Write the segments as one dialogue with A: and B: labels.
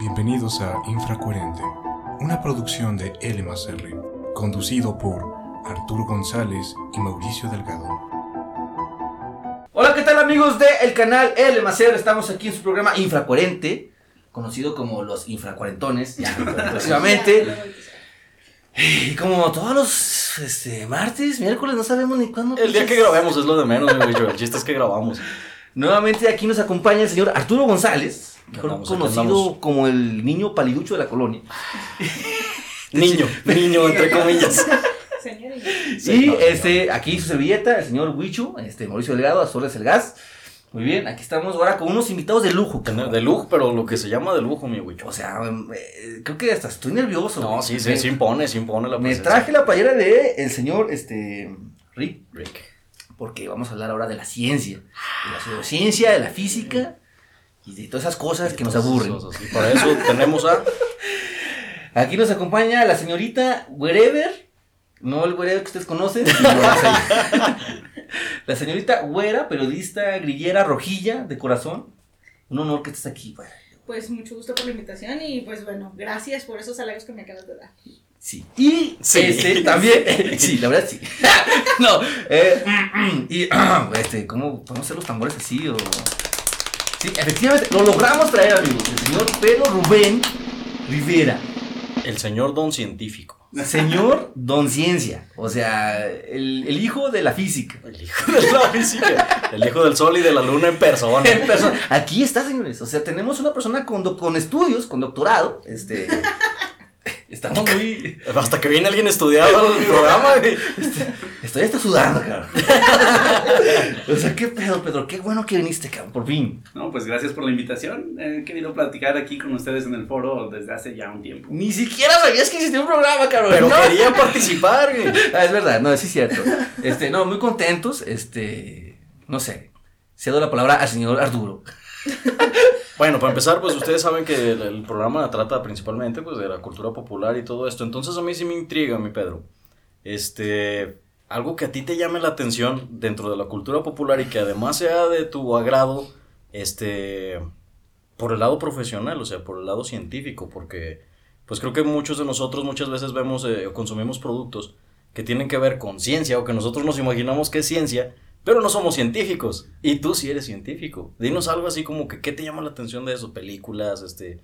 A: Bienvenidos a Infracoherente, una producción de LMACR, conducido por Arturo González y Mauricio Delgado.
B: Hola, ¿qué tal amigos del canal LMACR? Estamos aquí en su programa Infracoherente, conocido como los Infracuarentones, ya próximamente. Y como todos los este, martes, miércoles, no sabemos ni cuándo.
C: El día que grabemos es lo de menos, mi bicho. El chiste es que grabamos.
B: Nuevamente aquí nos acompaña el señor Arturo González, mejor conocido como el niño paliducho de la colonia.
C: Niño, niño, entre comillas.
B: y
C: no,
B: este, aquí su servilleta, el señor Huichu, este, Mauricio Delgado, Azores el Gas. Muy bien, aquí estamos ahora con unos invitados de lujo. cabrón.
C: De lujo, pero lo que se llama de lujo, mi bicho.
B: O sea, eh, creo que hasta estoy nervioso.
C: No,
B: güey.
C: sí,
B: Me-
C: sí, sí impone, sí impone la
B: Me
C: presencia.
B: traje la playera de el señor este, Rick,
C: Rick.
B: porque vamos a hablar ahora de la ciencia, de la pseudociencia, de la física y de todas esas cosas que nos aburren.
C: Y para eso tenemos a.
B: Aquí nos acompaña la señorita Wherever, no el Wherever que ustedes conocen, la, se- la señorita Güera, periodista grillera rojilla de corazón. Un honor que estés aquí, güey.
D: Pues mucho gusto por la invitación y pues bueno, gracias por esos halagos que me acabas de dar.
B: Sí. Y
C: Sí.
B: este también, sí, la verdad sí. no, eh, y este, ¿cómo podemos hacer los tambores así o Sí, efectivamente, lo logramos traer, amigos. El señor Pedro Rubén Rivera.
C: El señor don científico.
B: Señor Don Ciencia, o sea, el, el hijo de la física.
C: El hijo de la física. El hijo del sol y de la luna en persona.
B: En persona. Aquí está, señores. O sea, tenemos una persona con, con estudios, con doctorado. Este. Estamos muy.
C: Hasta que viene alguien estudiado al programa. güey.
B: Estoy hasta sudando, cabrón. o sea, qué pedo, Pedro. Qué bueno que viniste, cabrón, por fin.
E: No, pues gracias por la invitación. He querido platicar aquí con ustedes en el foro desde hace ya un tiempo.
B: Ni siquiera sabías que existía un programa, cabrón.
C: Pero
B: No.
C: quería participar, güey.
B: Ah, es verdad, no, sí es cierto. Este, no, muy contentos. Este, no sé. Cedo la palabra al señor Arturo.
C: Bueno, para empezar, pues ustedes saben que el, programa trata principalmente pues de la cultura popular y todo esto. Entonces a mí sí me intriga, mi Pedro. Este, algo que a ti te llame la atención dentro de la cultura popular y que además sea de tu agrado, este, por el lado profesional, o sea, por el lado científico, porque pues creo que muchos de nosotros muchas veces vemos eh, o consumimos productos que tienen que ver con ciencia o que nosotros nos imaginamos que es ciencia, pero no somos científicos. Y tú sí eres científico. Dinos algo así como que qué te llama la atención de eso, películas, este,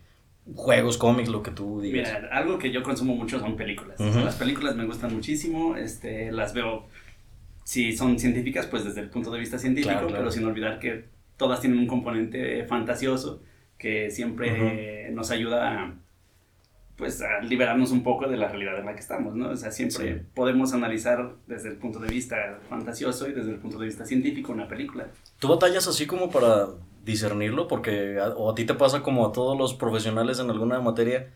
C: juegos, cómics, lo que tú digas.
E: Mira, algo que yo consumo mucho son películas. Las películas me gustan muchísimo, este, las veo, si son científicas, pues desde el punto de vista científico,
C: Claro, claro.
E: pero sin olvidar que todas tienen un componente fantasioso que siempre nos ayuda a, pues, a liberarnos un poco de la realidad en la que estamos, ¿no? O sea, siempre
C: Sí.
E: podemos analizar desde el punto de vista fantasioso y desde el punto de vista científico una película.
C: ¿Tú batallas así como para discernirlo? Porque a- o a ti te pasa como a todos los profesionales en alguna materia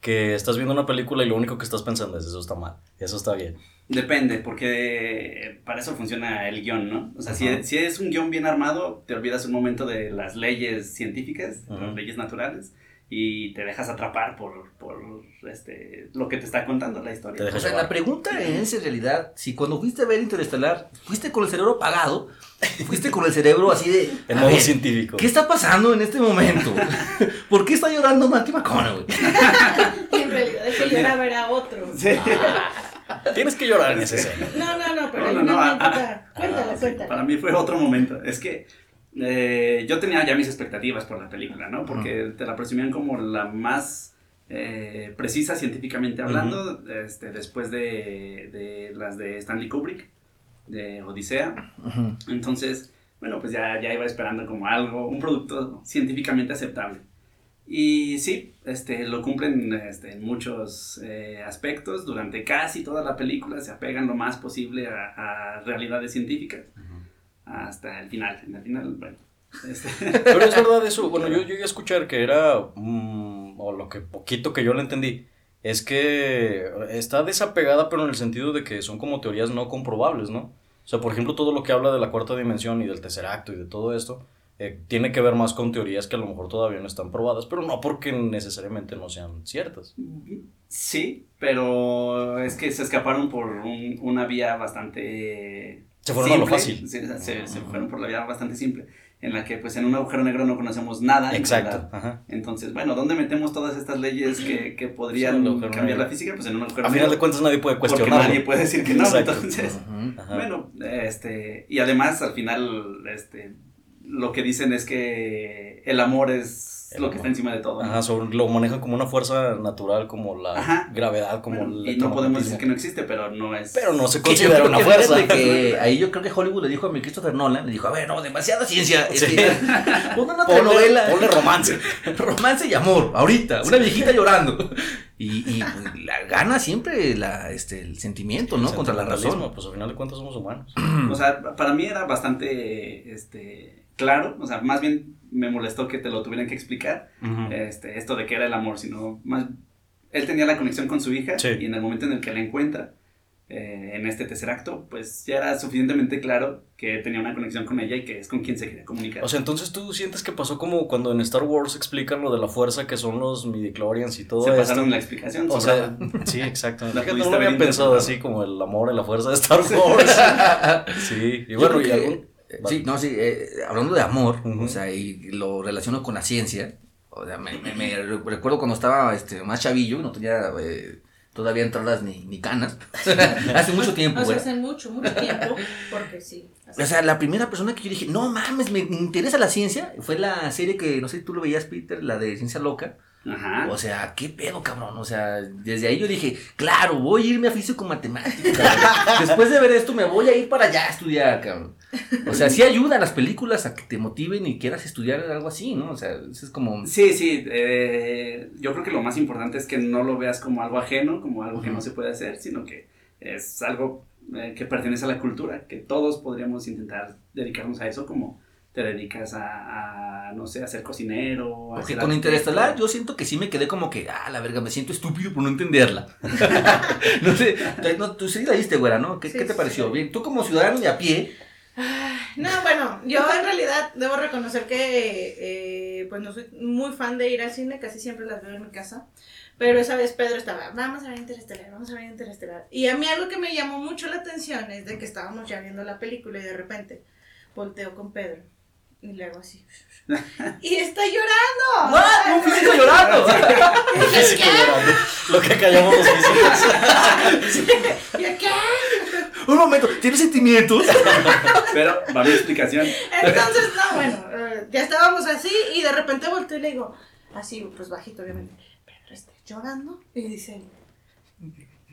C: que estás viendo una película y lo único que estás pensando es eso está mal, eso está bien.
E: Depende, porque para eso funciona el guion, ¿no? O sea, si, si es un guion bien armado, te olvidas un momento de las leyes científicas, de las leyes naturales, y te dejas atrapar por, por este, lo que te está contando la historia.
B: O sea, la pregunta es en realidad, si cuando fuiste a ver Interestelar, fuiste con el cerebro apagado, fuiste con el cerebro así de...
C: En
B: a
C: modo
B: ver,
C: científico.
B: ¿Qué está pasando en este momento? ¿Por qué está llorando Matthew McConaughey?
D: En realidad el que lloraba era otro.
E: Sí.
C: Tienes que llorar en esa escena.
D: No, no, no, pero
E: No,
D: hay
E: no,
D: una
E: no, ah, Ah, sí,
D: cuéntala.
E: Para mí fue otro momento. Es que eh, yo tenía ya mis expectativas por la película, ¿no? Porque te la presumían como la más eh, precisa científicamente hablando, este, después de, de las de Stanley Kubrick, de Odisea.
B: Ujú.
E: Entonces, bueno, pues ya, ya iba esperando como algo, un producto científicamente aceptable. Y sí, este, lo cumplen este, en muchos eh, aspectos. Durante casi toda la película se apegan lo más posible a, a realidades científicas. Hasta el final. En el final, bueno. este,
C: Pero es verdad eso, bueno, yo llegué a escuchar que era, mm, o lo que poquito que yo le entendí, es que está desapegada, pero en el sentido de que son como teorías no comprobables, ¿no? O sea, por ejemplo, todo lo que habla de la cuarta dimensión y del tercer acto y de todo esto, eh, tiene que ver más con teorías que a lo mejor todavía no están probadas, pero no porque necesariamente no sean ciertas.
E: sí, pero es que se escaparon por un- una vía bastante
C: Se fueron a lo
E: simple.
C: fácil.
E: Se, fueron por la vía bastante simple. en la que pues en un agujero negro no conocemos nada.
C: Exacto. Ajá.
E: Entonces, bueno, ¿dónde metemos todas estas leyes que, que podrían cambiar
C: negro.
E: la física? Pues en un agujero
C: A final
E: negro.
C: de cuentas nadie puede
E: porque
C: cuestionarlo.
E: nadie puede decir que no.
C: Exacto.
E: Entonces.
C: Ajá.
E: bueno, este, y además al final, este, lo que dicen es que el amor es
C: El
E: lo que está encima de todo. ¿no?
C: Ajá, sobre- lo manejan como una fuerza natural, como la
E: Ajá.
C: gravedad, como
E: Bueno,
C: el
E: y no podemos decir que no existe, pero no es.
C: Pero no se considera una
B: que
C: fuerza.
B: que ahí yo creo que Hollywood le dijo a mi Christopher Nolan, le dijo, a ver, no, demasiada ciencia.
C: Sí.
B: Este, una
C: Ponle,
B: telenovela.
C: ponle romance.
B: Romance y amor, ahorita, una viejita llorando. Y, y pues, la gana siempre la, este, el sentimiento, ¿no? Contra la razón.
C: Pues al final de cuentas somos humanos.
E: O sea, para mí era bastante este, claro. O sea, más bien me molestó que te lo tuvieran que explicar. Este, esto de que era el amor, sino más. Él tenía la conexión con su hija
C: Sí.
E: y en el momento en el que la encuentra, eh, en este tercer acto, pues ya era suficientemente claro que tenía una conexión con ella y que es con quien se quería comunicar.
C: O sea, entonces tú sientes que pasó como cuando en Star Wars explican lo de la fuerza que son los midichlorians y todo
E: se
C: esto.
E: pasaron la explicación.
C: O sea, sí, exacto.
E: La
C: no lo había pensado así como el amor y la fuerza de Star Wars. sí, y bueno, y
B: que-
C: algún...
B: eh, Sí, no, sí, eh, hablando de amor, o sea, y lo relaciono con la ciencia. O sea, me, me- me recuerdo cuando estaba este, más chavillo, no tenía eh, todavía entradas ni, ni canas. Hace mucho tiempo,
D: O sea, hace mucho, mucho tiempo, porque sí.
B: O sea, la primera persona que yo dije, no mames, me interesa la ciencia, fue la serie que, no sé si tú lo veías, Peter, la de Ciencia Loca.
E: Ajá.
B: O sea, qué pedo, cabrón. O sea, desde ahí yo dije, claro, voy a irme a físico matemático, cabrón. Después de ver esto, me voy a ir para allá a estudiar, cabrón. O sea, sí ayudan las películas a que te motiven y quieras estudiar algo así, ¿no? O sea, eso es como.
E: Sí, sí, eh, yo creo que lo más importante es que no lo veas como algo ajeno, como algo que no se puede hacer, sino que es algo eh, que pertenece a la cultura, que todos podríamos intentar dedicarnos a eso, como te dedicas a, a, no sé, a ser cocinero. a
B: Porque con. Interestelar yo siento que sí me quedé como que, ah, la verga, me siento estúpido por no entenderla. no sé, no, tú sí la viste, güera, ¿no? ¿Qué,
D: Sí,
B: qué te pareció?
D: sí.
B: Bien, tú como ciudadano de a pie,
D: No, bueno, yo en realidad debo reconocer que eh, pues no soy muy fan de ir al cine, casi siempre las veo en mi casa. Pero esa vez Pedro estaba, vamos a ver Interestelar, vamos a ver Interestelar. Y a mí algo que me llamó mucho la atención es de que estábamos ya viendo la película y de repente volteo con Pedro y le hago así. y está llorando.
B: ¡Ah! ¡Un físico llorando!
C: Físico llorando. Lo que callamos los físicos.
D: ¿Y qué?
B: Un momento, ¿tienes sentimientos?
E: Pero va mi explicación.
D: Entonces, no, bueno, eh, ya estábamos así y de repente volteo y le digo, así, pues bajito, obviamente, Pedro, ¿estás llorando? Y dice,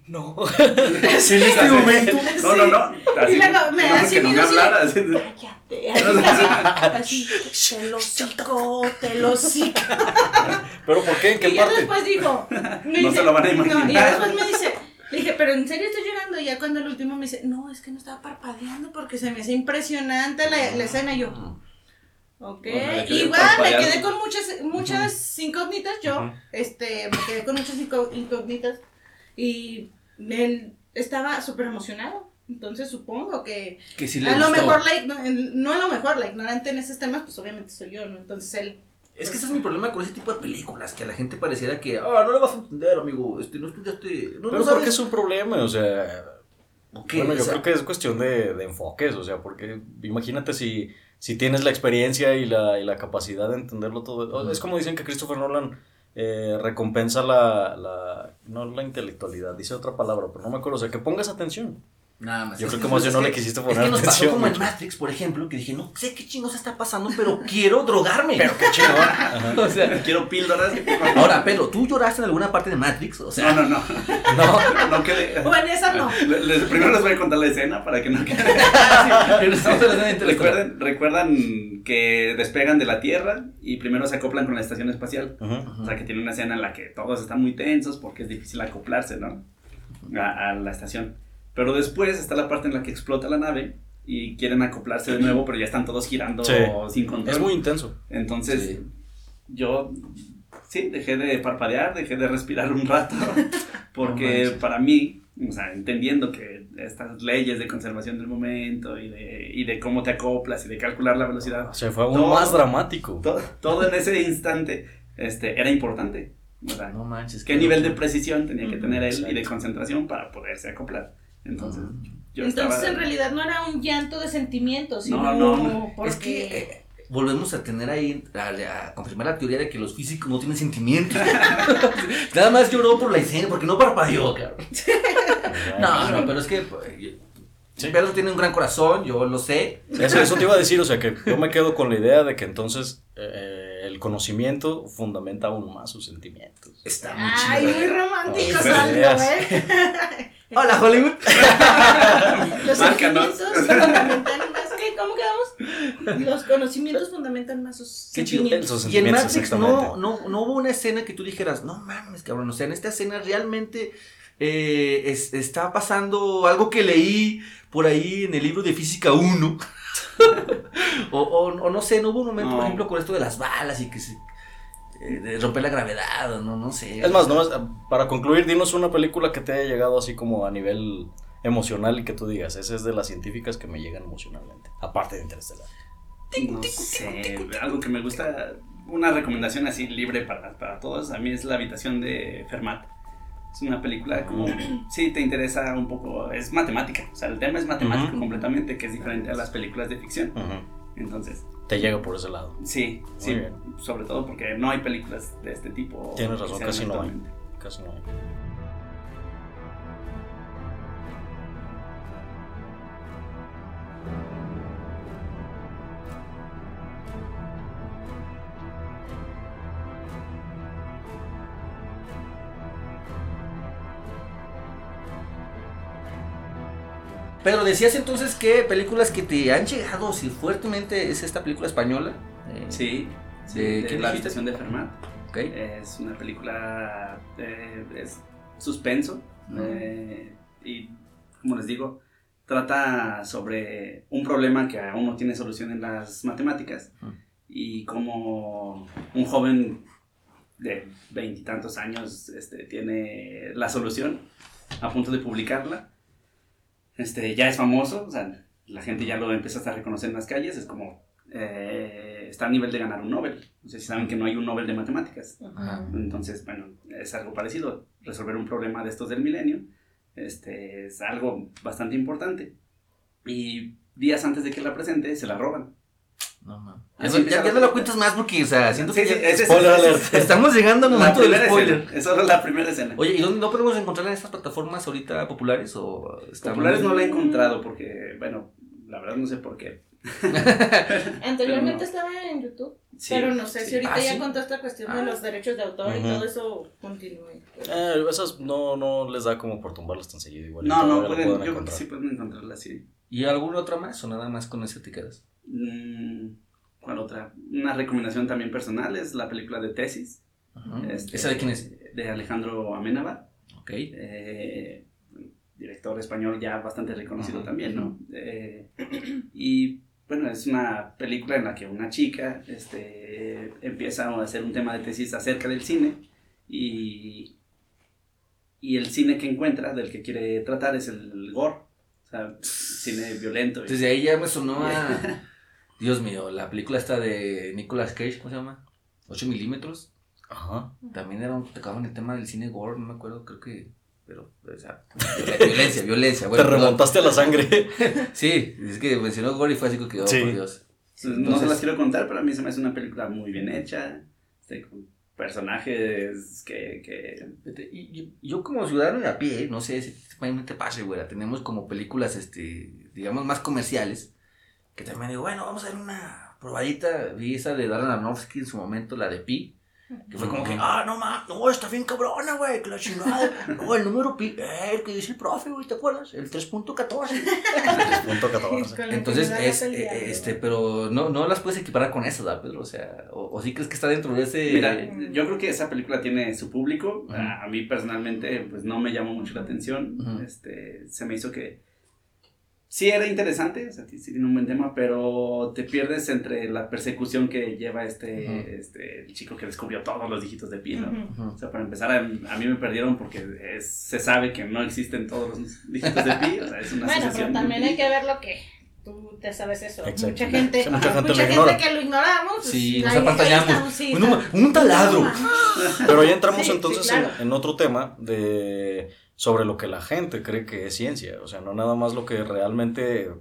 C: No.
B: en este momento.
E: No, no, no. Así,
D: Y luego me
E: digamos
D: así
E: que no me
D: cállate, así, así, te lo cico, te lo cico.
C: ¿Pero por qué? ¿En qué
D: Y ya
C: parte?
D: después dijo, me
E: No se lo van a
D: No, y
E: imaginar.
D: después me dice, le dije, pero en serio estoy llorando. Y ya cuando el último me dice, no, es que no estaba parpadeando porque se me hace impresionante la, la escena. Y yo, ok.
E: Bueno,
D: Igual me quedé con muchas, muchas incógnitas. Yo,
C: Ujú.
D: este, me quedé con muchas incógnitas. Y él estaba súper emocionado. Entonces supongo que
B: Que sí le
D: a lo mejor, like, no, a lo mejor, la ignorante en esos temas, pues obviamente soy yo, ¿no? Entonces él.
B: Es que ese es mi problema con ese tipo de películas, que a la gente pareciera que, ah, no le vas a entender, amigo, este, no estudiaste, no,
C: Pero
B: no
C: ¿por qué
B: sabes.
C: es un problema? O sea,
B: ¿O qué?
C: bueno,
B: O
C: yo
B: sea,
C: creo que es cuestión de, de enfoques, o sea, porque imagínate si, si tienes la experiencia y la, y la capacidad de entenderlo todo. Es como dicen que Christopher Nolan eh, recompensa la, la, no la intelectualidad, dice otra palabra, pero no me acuerdo, o sea, que pongas atención.
B: Nada más.
C: Yo
B: Es
C: creo
B: que-
C: que más
B: es
C: no le quisiste
B: Es
C: poner
B: que nos pasó
C: atención.
B: como en. Matrix, por ejemplo, que dije, no sé qué chingos está pasando, pero quiero drogarme.
C: Pero qué chingón.
B: O sea,
E: Quiero píldoras.
B: ahora, Pedro, ¿tú lloraste en alguna parte de Matrix? O sea,
E: No, no, no.
B: no.
E: No quede.
D: Bueno, esa no.
E: Primero les voy a contar la escena para que no quede. Recuerden, recuerdan que despegan de la Tierra y primero se acoplan con la estación espacial. O sea, que tiene una escena en la que todos están muy tensos porque es difícil acoplarse, ¿no? A, a la estación. Pero después está la parte en la que explota la nave y quieren acoplarse de nuevo, pero ya están todos girando
C: Sí.
E: sin control.
C: Es muy intenso.
E: Entonces,
B: Sí.
E: yo sí, dejé de parpadear, dejé de respirar un rato, porque para mí, o sea, entendiendo que estas leyes de conservación del momento y de, y de cómo te acoplas y de calcular la velocidad,
C: O sea, fue aún
E: Todo.
C: más dramático.
E: todo, todo en ese instante este, era importante. O sea,
B: No manches.
E: qué nivel de precisión tenía que tener él y de
C: exacto.
E: concentración para poderse acoplar. Entonces, yo
D: Entonces
E: estaba...
D: en realidad no era un llanto de sentimientos,
E: No,
D: sino
E: no, no.
D: porque...
B: Es que eh, volvemos a tener ahí, a, a confirmar la teoría de que los físicos no tienen sentimientos. Nada más lloró por la escena, porque no parpadeó, cabrón. No, no, pero es que pues,
C: Sí.
B: Pedro tiene un gran corazón, yo lo sé.
C: Eso, eso te iba a decir, o sea, que yo me quedo con la idea de que entonces eh, el conocimiento fundamenta aún más sus sentimientos.
B: Está muy
D: Ay,
B: chido.
D: muy romántico, Salvo. ¿eh?
B: Hola, Hollywood.
D: Los
E: Márcanos.
D: sentimientos fundamentan más. ¿Qué? ¿Cómo quedamos? Los conocimientos fundamentan más sus
B: Qué chido.
D: sentimientos.
B: Y en Matrix no, no, no hubo una escena que tú dijeras, no mames, cabrón. O sea, en esta escena realmente eh, es- está pasando algo que leí por ahí en el libro de Física 1. o, o- o no sé, no hubo un momento, por ejemplo, con esto de las balas y que se. Eh, de romper la gravedad, o no, no sé.
C: Es más, nomás, para concluir, dinos una película que te haya llegado así como a nivel emocional y que tú digas, esa es de las científicas que me llegan emocionalmente, aparte de Interestelar.
E: No sé, algo que me gusta, una recomendación así libre para, para todos, a mí es La habitación de Fermat. Es una película como, sí, te interesa un poco, es matemática, o sea, el tema es matemático
C: Ujú.
E: completamente, que es diferente a las películas de ficción.
C: Ujú.
E: Entonces,
C: Te llega por ese lado.
E: sí, sí,
C: bien.
E: sobre todo porque no hay películas de este tipo.
C: Tienes razón, casi no hay. Casi no hay.
B: Pero decías entonces que películas que te han llegado si fuertemente es esta película española. Eh,
E: Sí, sí,
B: ¿De
E: La habitación de Fermat.
B: ok.
E: Es una película, eh, es suspenso eh, y, como les digo, trata sobre un problema que aún no tiene solución en las matemáticas y como un joven de veintitantos años este, tiene la solución a punto de publicarla. Este, ya es famoso, o sea, la gente ya lo empieza a reconocer en las calles, es como, eh, está a nivel de ganar un Nobel. No sé si saben que no hay un Nobel de matemáticas.
B: Ajá.
E: Entonces, bueno, es algo parecido. Resolver un problema de estos del milenio este, es algo bastante importante. Y días antes de que la presente, se la roban.
B: No, mames. Ya, ya- no
E: película.
B: cuentas más porque, o sea, siento
E: Sí,
B: que
E: sí,
B: ya-
E: ese es-
C: Spoiler
E: ese es-
C: alert.
B: estamos llegando al momento del spoiler.
E: escena. Es la primera escena.
B: Oye, ¿y dónde no podemos encontrarla en estas plataformas ahorita populares o
E: Populares no la he encontrado porque, bueno, la verdad no sé por qué.
D: Anteriormente
E: no.
D: estaba en YouTube,
E: Sí,
D: pero no sé
E: sí.
D: si ahorita
B: Ah,
D: ya
B: ¿sí?
D: con toda esta cuestión de
B: Ah.
D: los derechos de autor y todo eso continúe.
C: Eh, esas no, no les da como por tumbarlas tan seguido igual.
E: No, no, pueden, yo creo que
C: encontrar.
E: sí pueden encontrarla así.
B: ¿Y alguna otra más o nada más con ese te quedas?
E: Mm, ¿Cuál otra? Una recomendación también personal es la película de Tesis. Este,
B: ¿Esa de quién es?
E: De Alejandro Amenábar.
B: Ok.
E: eh, director español ya bastante reconocido también, ¿no? Eh, y bueno, es una película en la que una chica este, empieza a hacer un tema de tesis acerca del cine y, y el cine que encuentra, del que quiere tratar, es el gore, sea, cine violento. y-
B: Desde ahí ya me sonó a... Dios mío, la película esta de Nicolas Cage, ¿cómo se llama? 8 milímetros.
C: Ajá.
B: También era un, tocaban el tema del cine gore, no me acuerdo, creo que... Pero, o sea, violen- violencia, violencia. Bueno,
C: Te remontaste a la sangre.
B: Sí, es que mencionó gore y fue así como que, oh,
C: Sí.
B: por Dios.
E: Entonces, no se las quiero contar, pero a mí se me hace una película muy bien hecha, este, con personajes que... que
B: Y, y- yo como ciudadano de a pie, no sé si también te pase, tenemos como películas, este, digamos, más comerciales, que también digo, bueno, vamos a ver una probadita, vi esa de Darren Aronofsky en su momento, la de Pi, que fue como que, ah, no mames, no, está bien cabrona, güey, que la chingada, no, el número Pi, eh, el que dice el profe, güey, ¿te acuerdas? El 3.14.
C: Punto 14.
D: Con la
B: Entonces, es,
D: el
B: eh, este, pero no, no las puedes equiparar con eso, ¿verdad, Pedro? O sea, o, o sí crees que está dentro de ese...
E: Mira, yo creo que esa película tiene su público. A, a mí personalmente, pues no me llamó mucho la atención. Este, se me hizo que sí era interesante, o sea, sí sí tiene un buen tema, pero te pierdes entre la persecución que lleva este, este el chico que descubrió todos los dígitos de pi, ¿no? O sea, para empezar, a, a mí me perdieron porque es- se sabe que no existen todos los dígitos de pi, o sea, es una
D: Bueno, pero también hay que ver lo que tú te sabes eso.
C: Exacto.
D: Mucha gente,
C: Sí, mucha gente
D: mucha
C: lo
D: gente
C: ignora.
D: que lo ignoramos. pues,
B: Sí, nos apantallamos.
D: sí,
B: Un, un taladro.
D: No.
C: Pero ya entramos
D: Sí, sí,
C: entonces
D: claro.
C: en, en otro tema de sobre lo que la gente cree que es ciencia. O sea, no nada más lo que realmente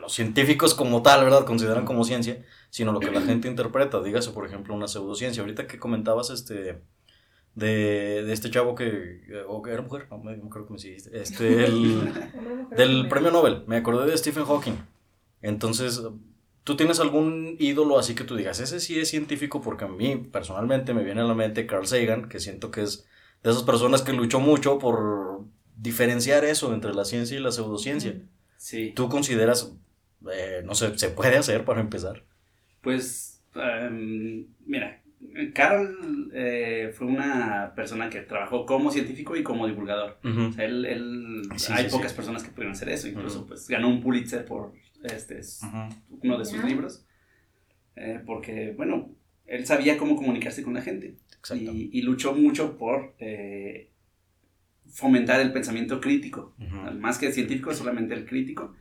C: los científicos como tal, ¿verdad? Consideran como ciencia, sino lo que la gente interpreta. Dígase, por ejemplo, una pseudociencia. Ahorita que comentabas este de, de este chavo que, o era mujer, no me creo que me seguiste, este, el, del premio Nobel, me acordé de Stephen Hawking. Entonces, ¿tú tienes algún ídolo así que tú digas, ese sí es científico? Porque a mí personalmente me viene a la mente Carl Sagan, que siento que es de esas personas que luchó mucho por diferenciar eso entre la ciencia y la pseudociencia.
E: Sí.
C: ¿Tú consideras, eh, no sé, se puede hacer para empezar?
E: Pues, em, mira, Carl eh, fue una persona que trabajó como científico y como divulgador.
C: Ujú.
E: O sea, él, él-
C: Sí,
E: hay
C: sí,
E: pocas
C: sí.
E: personas que pudieron hacer eso. Incluso,
C: Ujú.
E: pues, ganó un Pulitzer por este, es
C: Ujú.
E: uno de sus libros. Eh, porque, bueno, él sabía cómo comunicarse con la gente.
C: Exacto.
E: Y, y luchó mucho por eh, fomentar el pensamiento crítico. Más que científico, solamente el crítico.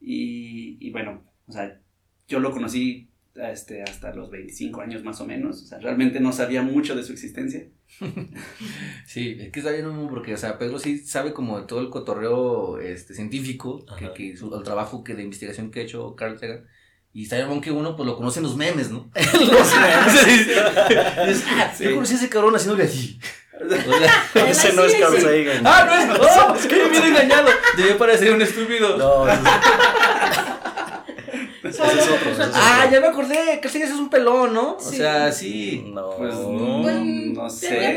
E: Y, y bueno, o sea, yo lo conocí este, hasta los 25 años más o menos. O sea, realmente no sabía mucho de su existencia.
B: Sí, es que está bien porque, o sea, Pedro sí sabe como de todo el cotorreo este, científico, que, que su- el trabajo que de investigación que ha hecho Carl Sagan. Y está bien que uno pues lo conoce en los memes, ¿no? los memes. Dices, ah,
E: Sí.
B: Yo conocí a ese cabrón haciéndole así. O sea,
C: Ese no es
D: Sí,
C: Carl
D: sí.
C: Sagan.
B: ah, no es, no, es que me hubiera engañado. Debe parecer un estúpido.
C: No, ese es otro,
D: puso
C: ese es
B: Ah,
C: otro.
B: ya me acordé, Carl Sagan es un pelón, ¿no? O
D: Sí.
B: sea, sí.
C: No.
E: Pues,
D: Pues,
E: no sé.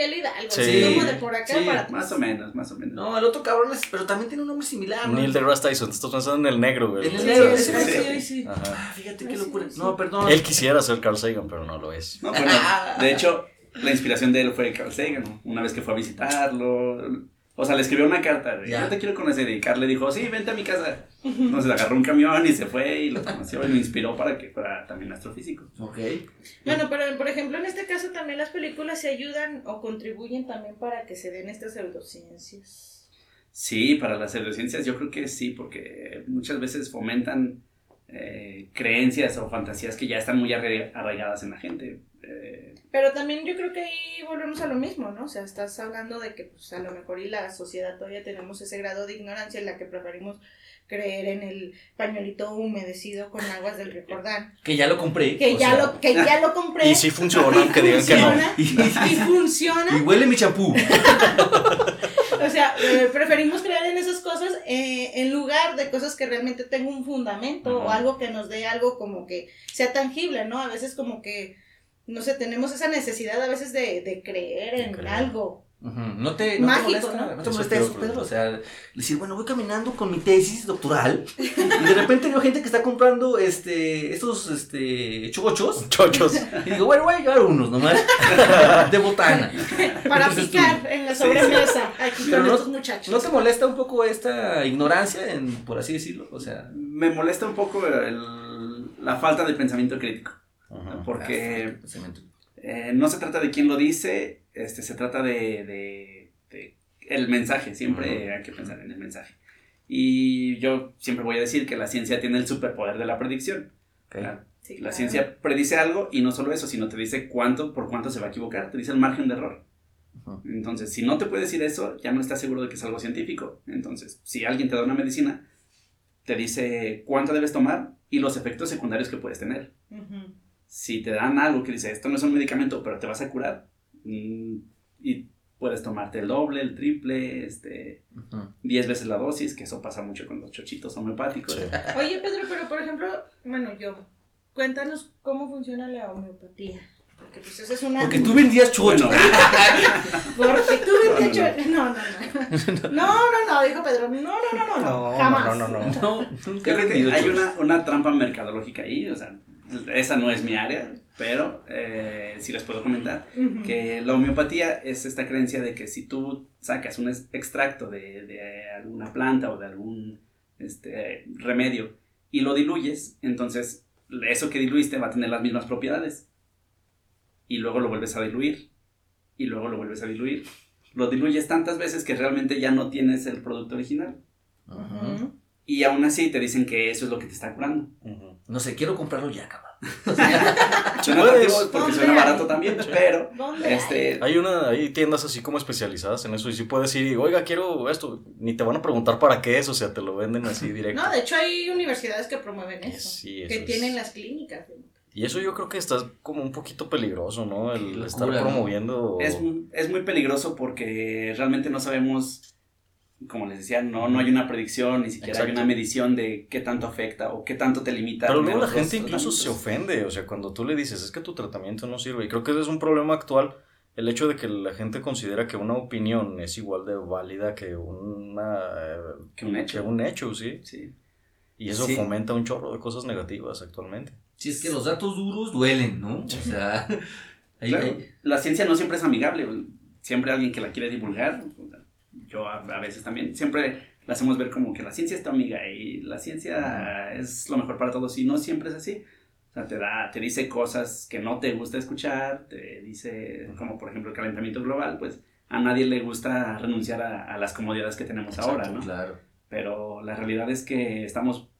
D: De Miguel Hidalgo.
C: Sí.
D: Sí. Como de por acá
B: Sí.
D: para atrás.
E: Más o menos, más o menos.
B: No, el otro cabrón es, pero también tiene un nombre similar, ¿no?
C: Neil deGrasse Tyson, te estás pensando en el negro, güey.
B: En el negro,
D: sí, sí,
B: sí,
D: sí.
B: sí.
C: Ajá.
B: Ah, fíjate qué locura. No, perdón.
C: Él quisiera ser Carl Sagan, pero no lo es.
E: No, bueno, de hecho, la inspiración de él fue Carl Sagan. Una vez que fue a visitarlo. O sea, le escribió una carta yo te quiero conocer. Y Carl le dijo, sí, vente a mi casa. Entonces agarró un camión y se fue y lo conoció y lo inspiró para que fuera también astrofísico.
B: Ok.
D: Bueno, pero por ejemplo, en este caso también las películas se ayudan o contribuyen también para que se den estas pseudociencias.
E: Sí, para las pseudociencias yo creo que sí, porque muchas veces fomentan eh, creencias o fantasías que ya están muy arra- arraigadas en la gente. Eh,
D: Pero también yo creo que ahí volvemos a lo mismo, ¿no? O sea, estás hablando de que pues, a lo mejor y la sociedad todavía tenemos ese grado de ignorancia en la que preferimos creer en el pañuelito humedecido con aguas del Jordán.
B: Que ya lo compré.
D: Que, ya,
B: sea,
D: lo, que ya lo compré.
C: Y si funciona, aunque digan que no.
D: funciona, y funciona.
B: Y huele mi champú.
D: O sea, eh, preferimos creer en esas cosas eh, en lugar de cosas que realmente tengan un fundamento o algo que nos dé algo como que sea tangible, ¿no? A veces como que, no sé, tenemos esa necesidad a veces de, de creer en algo.
B: Ujú. No te, no
D: Mágico,
B: te molesta,
D: ¿no?
B: ¿no? te
C: Eso
B: molesta. Pedro. O sea, decir, bueno, voy caminando con mi tesis doctoral y de repente veo gente que está comprando este, estos este, chochos
C: Chochos.
B: y digo, bueno, voy a llevar unos nomás de botana.
D: Para
B: Entonces tú-
D: picar en la sobremesa aquí
B: Pero
D: con
B: no-
D: estos muchachos.
B: ¿No te molesta un poco esta ignorancia, en, por así decirlo? O sea,
E: me molesta un poco el- la falta de pensamiento crítico,
C: Ajá.
E: porque eh, no se trata de quién lo dice, este, se trata de, de- de el mensaje, siempre
C: Ujú.
E: hay que pensar en el mensaje. Y yo siempre voy a decir que la ciencia tiene el superpoder de la predicción.
B: Ok.
E: La,
D: Sí,
E: la
D: claro.
E: ciencia predice algo y no solo eso, sino te dice cuánto, por cuánto se va a equivocar, te dice el margen de error.
B: Ujú.
E: Entonces, si no te puede decir eso, ya no estás seguro de que es algo científico. Entonces, si alguien te da una medicina, te dice cuánto debes tomar y los efectos secundarios que puedes tener.
D: Ujú.
E: Si te dan algo que dice, esto no es un medicamento, pero te vas a curar, mm, y puedes tomarte el doble, el triple, este,
B: Ujú.
E: 10 veces la dosis, que eso pasa mucho con los chochitos homeopáticos.
C: Sí.
D: Oye, Pedro, pero por ejemplo, bueno, yo, cuéntanos cómo funciona la homeopatía. Porque pues esa es una...
B: Porque tú vendías chocho.
E: Bueno,
D: Porque tú
E: No,
D: vendías
E: no,
D: cho- No, no, no. No, no, no, dijo Pedro. No, no, no, no, no.
C: No,
D: Jamás.
C: no, no, no.
B: No, nunca
E: Yo
B: he
E: creo que
B: vendido
E: hay una, una trampa mercadológica ahí, o sea, esa no es mi área, pero eh, sí les puedo comentar que la homeopatía es esta creencia de que si tú sacas un extracto de, de alguna planta o de algún este, remedio y lo diluyes, entonces eso que diluiste va a tener las mismas propiedades. Y luego lo vuelves a diluir. Y luego lo vuelves a diluir. Lo diluyes tantas veces que realmente ya no tienes el producto original.
B: Ujú.
E: Y aún así te dicen que eso es lo que te está curando.
C: Ujú.
B: No sé, quiero comprarlo ya, cabrón. O sea,
E: Suena porque
D: ¿Dónde
E: suena
D: hay?
E: barato también, pero este,
C: Hay una, hay tiendas así como especializadas en eso y sí puedes ir y, oiga, quiero esto. Ni te van a preguntar para qué es, o sea, te lo venden así directo.
D: No, de hecho hay universidades que promueven eso.
C: Sí, eso
D: que
C: es-
D: tienen las clínicas.
C: Y eso yo creo que está como un poquito peligroso, ¿no? El estar promoviendo.
E: es, es muy peligroso porque realmente no sabemos, como les decía, no, no hay una predicción, ni siquiera hay
C: Exacto.
E: una medición de qué tanto afecta o qué tanto te limita.
C: Pero luego la gente incluso se ofende, o sea, cuando tú le dices, es que tu tratamiento no sirve. Y creo que ese es un problema actual, el hecho de que la gente considera que una opinión es igual de válida que una...
E: Que un hecho.
C: Que un hecho, sí.
E: Sí.
C: Y eso
B: Sí.
C: fomenta un chorro de cosas negativas actualmente.
B: Si es que los datos duros duelen, ¿no? O sea, ahí,
E: Claro,
B: ahí-
E: la ciencia no siempre es amigable, siempre alguien que la quiere divulgar, yo a, a veces también, siempre la hacemos ver como que la ciencia es tu amiga y la ciencia es lo mejor para todos y no siempre es así. O sea, te, da, te dice cosas que no te gusta escuchar, te dice, como por ejemplo el calentamiento global, pues a nadie le gusta renunciar a, a las comodidades que tenemos ahora,
C: Exacto,
E: ¿no?
B: claro.
E: Pero la realidad es que estamos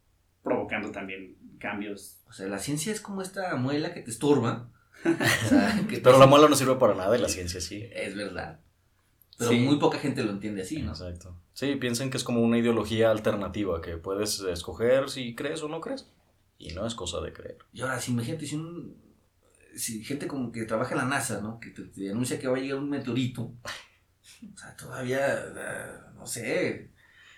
E: provocando también cambios.
B: O sea, la ciencia es como esta muela que te estorba. O sea, que te-
C: Pero la muela no sirve para nada y la ciencia sí.
B: Es verdad. Pero
E: Sí.
B: muy poca gente lo entiende así, ¿no?
C: Exacto. Sí, piensan que es como una ideología alternativa, que puedes escoger si crees o no crees. Y no es cosa de creer.
B: Y ahora, si imagínate, si un. Si gente como que trabaja en la NASA, ¿no? Que te, te anuncia que va a llegar un meteorito. O sea, todavía. eh, No sé.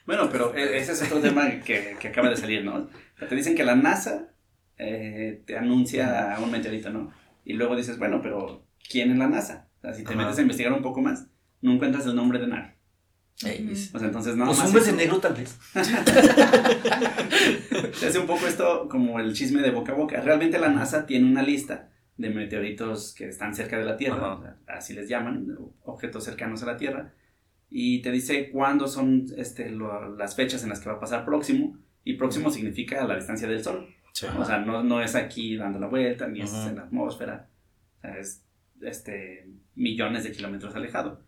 E: Bueno, pero e- ese es otro tema que, que acaba de salir, ¿no? O sea, te dicen que la NASA eh, te anuncia un meteorito, ¿no? Y luego dices, bueno, pero ¿quién es la NASA? O sea, si te
B: Ajá.
E: metes a investigar un poco más, no encuentras el nombre de nadie.
B: Ey,
D: Ujú.
B: es-
E: O sea, entonces nada
B: Los
E: más
B: hombres
E: eso-
B: de negro, tal vez.
E: Se hace un poco esto como el chisme de boca a boca. Realmente la NASA tiene una lista de meteoritos que están cerca de la Tierra,
C: Ajá.
E: o sea, así les llaman, objetos cercanos a la Tierra, y te dice cuándo son este, lo- las fechas en las que va a pasar próximo, y próximo significa la distancia del Sol.
C: Sí.
E: O sea, no, no es aquí dando la vuelta, ni es en la atmósfera, o sea, es este, millones de kilómetros alejado.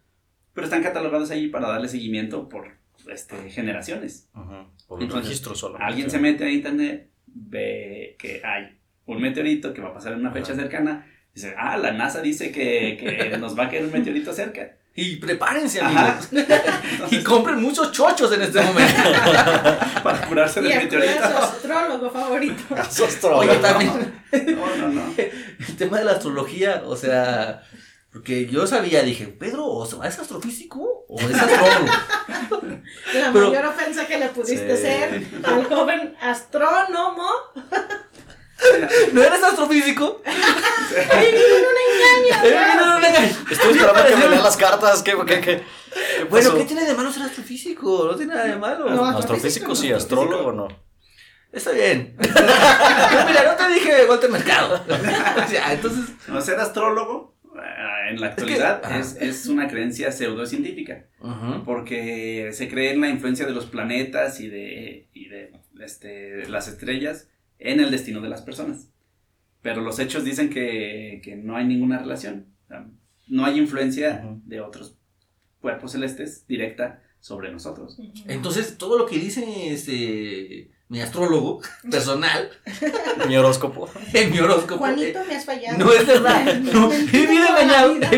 E: Pero están catalogados ahí para darle seguimiento por este, generaciones.
C: Ajá. Por
E: Entonces,
C: registro solo.
E: Alguien se mete a internet, ve que hay un meteorito que va a pasar en una fecha
C: Ajá.
E: cercana, dice, ah, la NASA dice que, que nos va a caer un meteorito cerca.
B: Y prepárense, amigos. Y compren muchos chochos en este momento.
E: para curarse del meteorito.
D: a su astrólogo favorito.
B: Oye, también.
E: No, no, no.
B: El tema de la astrología, o sea. Porque yo sabía, dije, Pedro, ¿o sea, ¿es astrofísico o es astrólogo?
D: La
B: Pero-
D: mayor ofensa que le pudiste
C: Sí.
D: ser al joven astrónomo.
B: ¿No eres astrofísico?
D: ¡Ay, viene un engaño!
B: Eh, no, no, no, no.
C: Estoy esperando que me lean las cartas. ¿Qué, qué, qué, qué
B: Bueno? ¿qué tiene de malo ser astrofísico? No tiene nada de malo.
D: No,
C: Astrofísico sí, astrólogo no.
B: Está bien. Mira, no te dije Walter Mercado. O sea, entonces.
E: No, ser astrólogo en la actualidad es, es una creencia pseudocientífica. porque se cree en la influencia de los planetas y de, y de este, las estrellas en el destino de las personas. Pero los hechos dicen que, que no hay ninguna relación. O sea, no hay influencia de otros cuerpos celestes directa sobre nosotros.
B: Entonces, todo lo que dice este, mi astrólogo personal
C: Mi horóscopo.
B: en mi horóscopo.
D: Juanito, me has fallado.
B: No es verdad.
D: Me
B: No, engañado.
D: vida.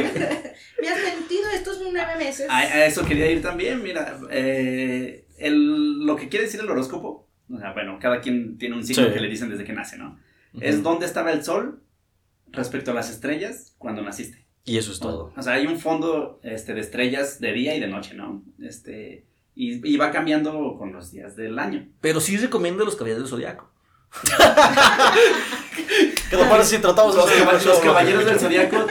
D: Me has mentido estos nueve meses.
E: A, a eso quería ir también, mira, eh, el- lo que quiere decir el horóscopo, o sea, bueno, cada quien tiene un signo
C: Sí.
E: que le dicen desde que nace, ¿no? Es dónde estaba el sol respecto a las estrellas cuando naciste.
C: Y eso es todo.
E: O sea, hay un fondo este, de estrellas de día y de noche, ¿no? Este, y, y va cambiando con los días del año.
B: Pero sí recomiendo los caballeros del zodiaco.
C: ¿Qué te parece si tratamos
E: Los,
C: de
E: caba- los caballeros del zodiaco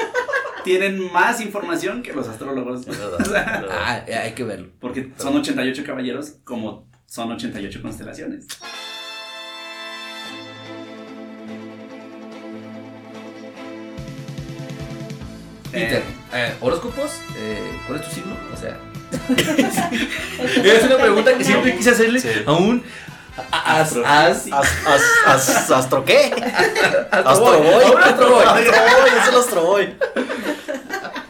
E: tienen más información que los astrólogos.
C: Es verdad,
E: O sea,
C: es verdad.
B: Ah, eh, hay que verlo.
E: porque son 88 caballeros como son 88 constelaciones.
B: Peter,
E: Eh,
B: eh, horóscopos, eh, ¿cuál es tu signo? O sea, es una pregunta que siempre quise hacerle
C: Sí.
B: a un as, as,
C: As- as- as- ¿Astro qué?
B: Astroboy. Astroboy.
C: Es el Astroboy.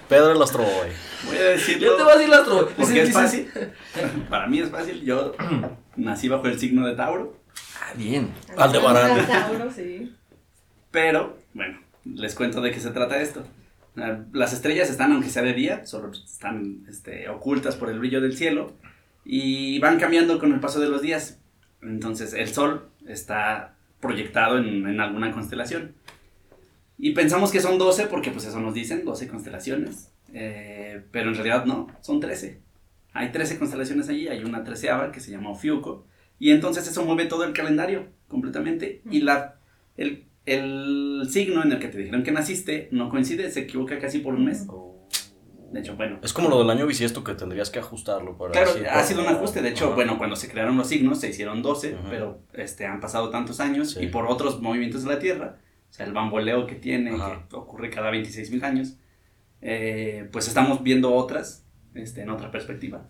C: Pedro el Astroboy.
E: voy a decirlo.
B: Yo te voy a decir el Astroboy.
E: Porque es
B: Dices-
E: fácil. Para mí es fácil. Yo nací bajo el signo de Tauro.
B: Ah, bien.
C: Aldebarán.
D: Tauro, sí.
E: Pero, bueno, les cuento de qué se trata esto. Las estrellas están, aunque sea de día, solo están este, ocultas por el brillo del cielo y van cambiando con el paso de los días. Entonces el Sol está proyectado en, en alguna constelación. Y pensamos que son 12 porque pues eso nos dicen, 12 constelaciones. Eh, pero en realidad no, son 13. Hay 13 constelaciones allí, hay una treceava que se llama Ofiuco. Y entonces eso mueve todo el calendario completamente. Y la, el, el signo en el que te dijeron que naciste no coincide, se equivoca casi por un mes. De hecho, bueno.
C: Es como lo del año bisiesto que tendrías que ajustarlo para
E: Claro,
C: decir,
E: ha sido un ajuste. De hecho,
C: Ajá.
E: bueno, cuando se crearon los signos se hicieron 12,
C: Ajá.
E: pero este, han pasado tantos años
C: Sí.
E: y por otros movimientos de la Tierra, o sea, el bamboleo que tiene,
C: Ajá.
E: que ocurre cada 26 mil años, eh, pues estamos viendo otras este, en otra perspectiva.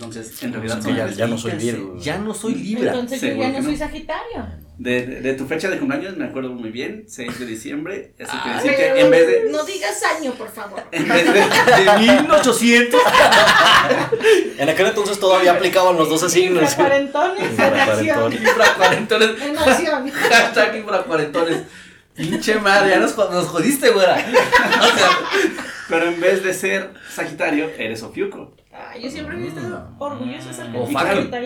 E: Entonces, en realidad, son
C: ya- no soy Virgo.
B: Ya no soy Libra.
D: Entonces yo ya no soy. Sagitario.
E: de, de, de tu fecha de cumpleaños me acuerdo muy bien, 6 de diciembre. Eso quiere decir
D: Pero
E: que en vez de.
D: No digas año, por favor.
E: En vez de
B: De 1800.
C: En aquel entonces todavía aplicaban los 12 signos.
D: Cuarentones en acción.
C: Infracuarentones.
B: Infracuarentones.
D: En acción.
B: Hashtag infracuarentones. Pinche madre, ya nos, nos jodiste, güera. O sea,
E: pero en vez de ser Sagitario, eres Ofiuco.
D: Ay, yo siempre he estado orgulloso de ser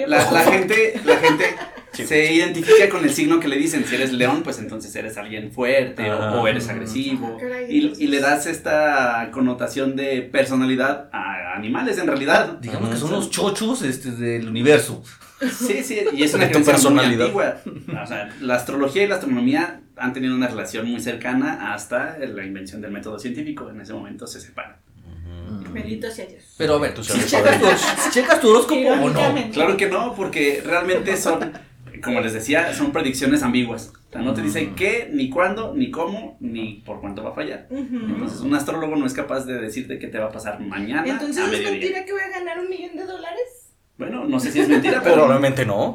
E: la, la gente, la gente se identifica con el signo que le dicen. Si eres león, pues entonces eres alguien fuerte o- o, eres agresivo.
D: Ah,
E: Y, le das esta connotación de personalidad a animales en realidad.
B: digamos que son los chochos este, del universo.
E: Sí, sí, y es una muy
C: personalidad.
E: antigua. O sea, la astrología y la astronomía han tenido una relación muy cercana hasta la invención del método científico. En ese momento se separan.
D: Bendito sea Dios.
B: Pero a ver,
C: Tú
B: si
C: sabes
B: checas, tu, si checas tu horóscopo o no.
E: Claro que no, porque realmente son, como les decía, son predicciones ambiguas. O sea, no te dice qué, ni cuándo, ni cómo, ni por cuánto va a fallar. Entonces, un astrólogo no es capaz de decirte qué te va a pasar mañana
D: Entonces
E: a
D: es
E: mediodía.
D: mentira que voy a ganar un millón de dólares.
E: Bueno, no sé si es mentira, pero,
C: Probablemente no.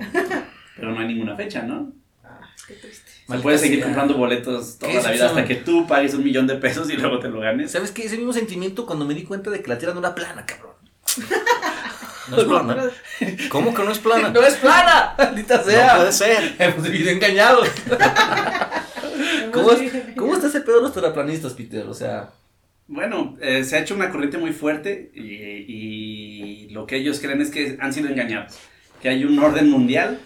E: pero no hay ninguna fecha, ¿no?
D: Ah, qué triste.
E: Se puede seguir
B: sea.
E: comprando boletos
B: ¿Qué
E: toda la vida hasta que tú pagues un millón de pesos y luego te lo ganes.
B: ¿Sabes qué? Ese mismo sentimiento cuando me di cuenta de que la Tierra no era plana, cabrón.
C: No es plana. ¿Cómo que no es plana?
B: ¡No es plana! ¡Maldita sea!
C: No puede ser.
B: Hemos vivido engañados. ¿Cómo, es- ¿Cómo está ese pedo de los terraplanistas, Peter? O sea,
E: Bueno, eh, se ha hecho una corriente muy fuerte y, y lo que ellos creen es que han sido engañados. Que hay un orden mundial,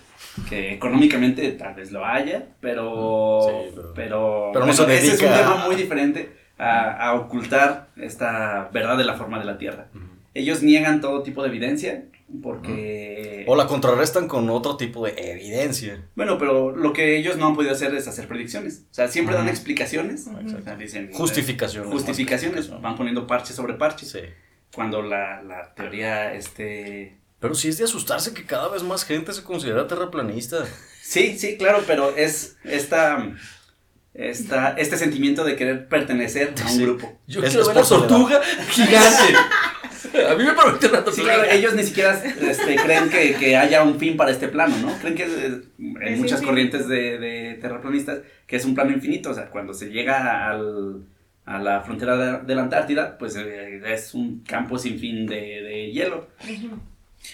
E: que económicamente tal vez lo haya, pero...
C: Sí, pero-
E: pero,
C: pero
E: ese es un
C: dedica
E: tema muy diferente a, a ocultar esta verdad de la forma de la Tierra. Ellos niegan todo tipo de evidencia porque...
C: O la contrarrestan con otro tipo de evidencia.
E: Bueno, pero lo que ellos no han podido hacer es hacer predicciones. O sea, siempre dan explicaciones. O sea, dicen, eh,
C: Justificaciones.
E: Justificaciones. Van poniendo parches sobre parches.
C: Sí.
E: Cuando la, la teoría, este...
C: Pero sí es de asustarse que cada vez más gente se considera terraplanista.
E: Sí, sí, claro, pero es esta... Esta, este sentimiento de querer pertenecer a un
C: Sí.
E: grupo.
B: yo
C: Es-
B: quiero
C: es
B: ver la tortuga gigante. A mí me prometió una
E: Sí,
B: tortuga.
E: claro, ellos ni siquiera este, creen que, que haya un fin para este plano, ¿no? Creen que eh, en muchas corrientes de, de terraplanistas que es un plano infinito, o sea, cuando se llega al, a la frontera de, de la Antártida, pues eh, es un campo sin fin de, de hielo.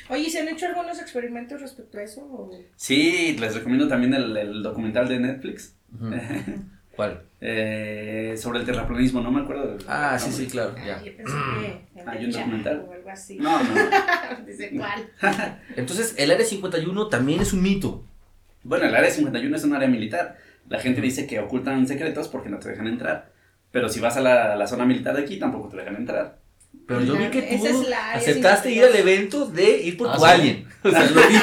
D: Oye, ¿se han hecho algunos experimentos respecto a eso? o?
E: Sí, les recomiendo también el, el documental de Netflix.
B: ¿Cuál?
E: eh, sobre el terraplanismo, no me acuerdo. del
B: Ah, sí,
E: nombre.
B: sí, claro. Ya.
D: yo pensé que en
E: Hay un documental.
D: o algo así.
E: No, no, no.
D: Dice cuál.
B: Entonces, el área 51 también es un mito.
E: Bueno, el área 51 es un área militar. La gente dice que ocultan secretos porque no te dejan entrar. Pero si vas a la, la zona militar de aquí, tampoco te dejan entrar.
B: Pero yo vi que tú
D: es la
B: aceptaste ir
D: 52.
B: al evento de ir por
C: Ah,
B: tu
C: ¿sí?
B: alien. O sea, lo vi.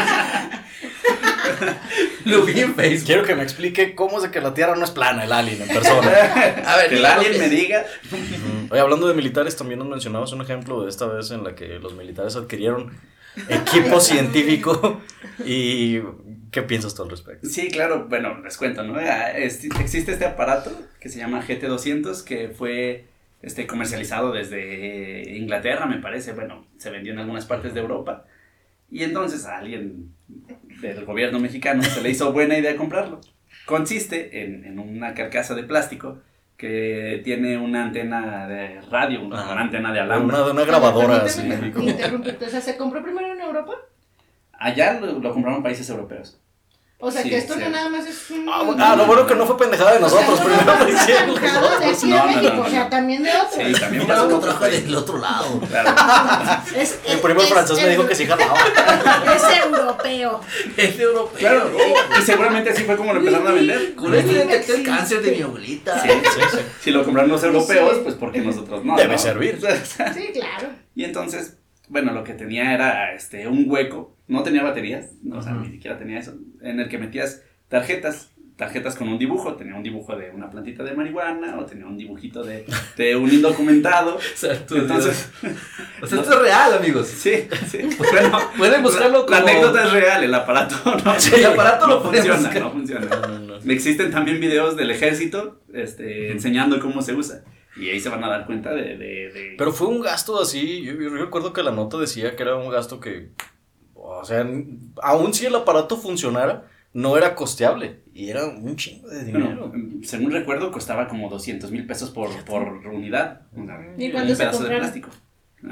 B: lo vi en Facebook.
C: Quiero que me explique cómo es de que la Tierra no es plana, el alien en persona.
B: A ver,
E: Que el alien me diga.
C: Oye, hablando de militares, también nos mencionabas un ejemplo de esta vez en la que los militares adquirieron equipo científico. ¿Y qué piensas tú al respecto?
E: Sí, claro, bueno, les cuento, ¿no? Ah, existe este aparato que se llama GT200 que fue este, comercializado desde Inglaterra, me parece. Bueno, se vendió en algunas partes de Europa. Y entonces a alguien del gobierno mexicano se le hizo buena idea comprarlo. Consiste en, en una carcasa de plástico que tiene una antena de radio, una,
C: Ajá.
E: antena de alambre.
C: Una, una grabadora así.
D: Interrumpirte. O sea, ¿se compró primero en Europa?
E: Allá lo, lo compraron países europeos.
D: O sea,
E: Sí,
D: que esto
E: sí.
D: no nada más es un...
C: Ah, bueno, ah, lo bueno que no fue pendejada de nosotros,
D: no
C: primero
D: nada
C: lo hicieron
D: de aquí de
E: No, no, no,
D: México,
E: no.
D: o sea, también de otros.
E: Sí, también
B: Mira lo que trajo del otro lado.
E: Claro.
D: Es,
C: El primo
D: es-
C: francés me dijo que sí jalaba.
D: Es europeo.
B: Es europeo.
E: Claro, y seguramente así fue como lo empezaron a vender.
B: Con esto detecté el cáncer de mi abuelita.
E: Sí, Si lo compraron los europeos, pues porque nosotros no.
C: Debe
E: ¿no?
C: servir.
D: Sí, claro.
E: Y entonces, bueno, lo que tenía era este un hueco, no tenía baterías, no, o sea, ni siquiera tenía eso, en el que metías tarjetas, tarjetas con un dibujo, tenía un dibujo de una plantita de marihuana o tenía un dibujito de, de un indocumentado.
B: Santo
E: Entonces,
B: O sea, esto es real, amigos.
E: sí, sí. Bueno,
B: Pueden buscarlo
E: la
B: como-
E: anécdota es real, el aparato no,
B: Sí, el aparato
E: no funciona,
B: buscar.
E: no funciona.
C: No, no, no.
E: Existen también videos del ejército este, enseñando cómo se usa. Y ahí se van a dar cuenta de... de, de-
C: Pero fue un gasto así, yo, yo recuerdo que la nota decía que era un gasto que, o sea, aun si el aparato funcionara, no era costeable. Y era un chingo de dinero.
E: Bueno, según recuerdo, costaba como 200 mil pesos por, por unidad. Una-
D: ¿Y
E: un
D: cuándo se
E: pedazo de plástico.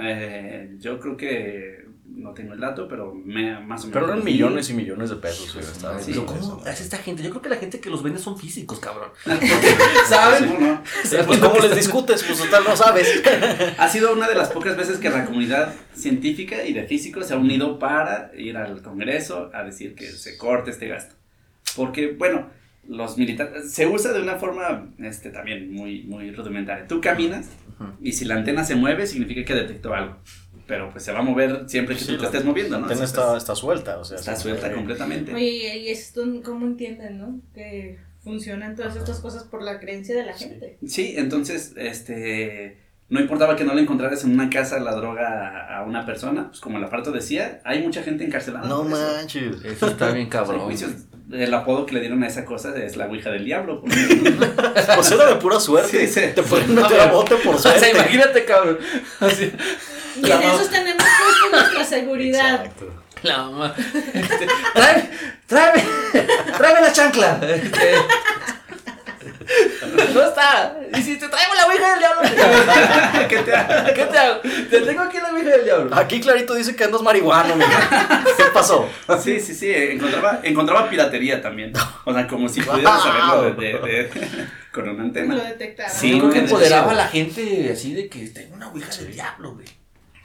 E: Eh, yo creo que no tengo el dato, pero me, más o menos.
C: Pero eran millones y millones de pesos. que gastaban
E: Sí,
B: Pero. ¿cómo hace esta gente? Yo creo que la gente que los vende son físicos, cabrón.
E: Sí,
B: ¿Saben?
E: no, no.
C: Pues, ¿cómo les discutes? Pues total no sabes.
E: Ha sido una de las pocas veces que la comunidad científica y de físicos se ha unido para ir al Congreso a decir que se corte este gasto. Porque, bueno, los militares, se usa de una forma este, también muy, muy rudimentaria. Tú caminas y si la antena se mueve significa que detectó algo. Pero pues se va a mover siempre que
C: Sí,
E: tú te
C: la
E: estés moviendo, ¿no?
C: La antena
E: Si
C: está, está suelta, o sea.
E: está suelta completamente.
D: Oye, ¿y esto cómo entienden, no? Que funcionan todas estas cosas por la creencia de la gente.
E: Sí, entonces, este, no importaba que no le encontraras en una casa la droga a, una persona, pues como el aparato decía, hay mucha gente encarcelada.
C: No
E: eso.
C: manches.
B: Eso está bien cabrón.
E: juicios. El apodo que le dieron a esa cosa es la Ouija del Diablo.
C: Pues era de pura suerte.
E: Sí, sí.
C: Te pueden meter a bote por
B: O sea,
C: suerte.
B: imagínate, cabrón. Así.
D: Y en esos tenemos puesto nuestra seguridad.
C: Exacto.
B: La mamá. Este, tráeme, tráeme, tráeme la chancla. Este, no está. Y si te traigo la ouija del diablo,
E: ¿Qué te hago?
B: ¿qué te hago? Te tengo aquí la ouija del diablo.
C: Aquí clarito dice que andas marihuano, mira. ¿Qué pasó?
E: Sí, sí, sí, encontraba, encontraba piratería también. O sea, como si pudieras saberlo de, de- de- con una
D: Lo
E: antena.
D: detectaron.
E: Sí,
B: Yo creo que empoderaba a la gente así de que tengo una ouija del diablo, güey.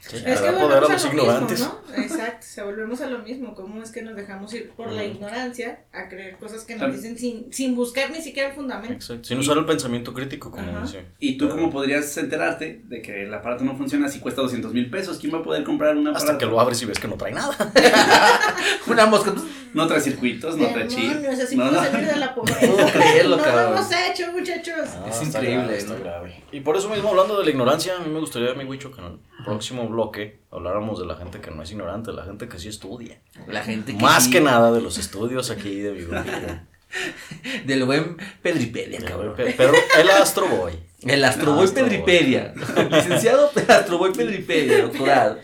D: Es
C: Le
D: que
C: poder a
D: volvemos
C: los
D: a lo
C: ignorantes.
D: mismo, ¿no? Exacto, se volvemos a lo mismo. ¿Cómo es que nos dejamos ir por la ignorancia a creer cosas que nos
E: Claro.
D: dicen sin, sin buscar ni siquiera el fundamento?
C: Exacto. Sin usar el pensamiento crítico, como dice.
E: ¿Y tú cómo podrías enterarte de que el aparato no funciona si cuesta 200 mil pesos? ¿Quién va a poder comprar un aparato?
C: Hasta que lo abres y ves que no trae nada.
B: Una mosca.
E: No trae circuitos, no trae chip. No,
D: podemos
E: no.
D: salir de la pobreza.
B: creerlo,
D: no
B: cabrón.
D: lo hemos hecho, muchachos.
C: Ah,
B: Es increíble,
C: grave, está
B: ¿no?
C: grave. Y por eso mismo, hablando de la ignorancia, a mí me gustaría, mi Wicho, que el próximo bloque habláramos de la gente que no es ignorante, la gente que sí estudia.
B: La gente que
C: Más
B: sí-
C: que nada de los estudios aquí de grupito.
B: Del buen Pedripedia, cabrón.
C: Pe- Pero el Astro Boy.
B: El Astroboy
C: Astroboy.
B: Pedripedia. Licenciado Astroboy Pedripedia, doctorado.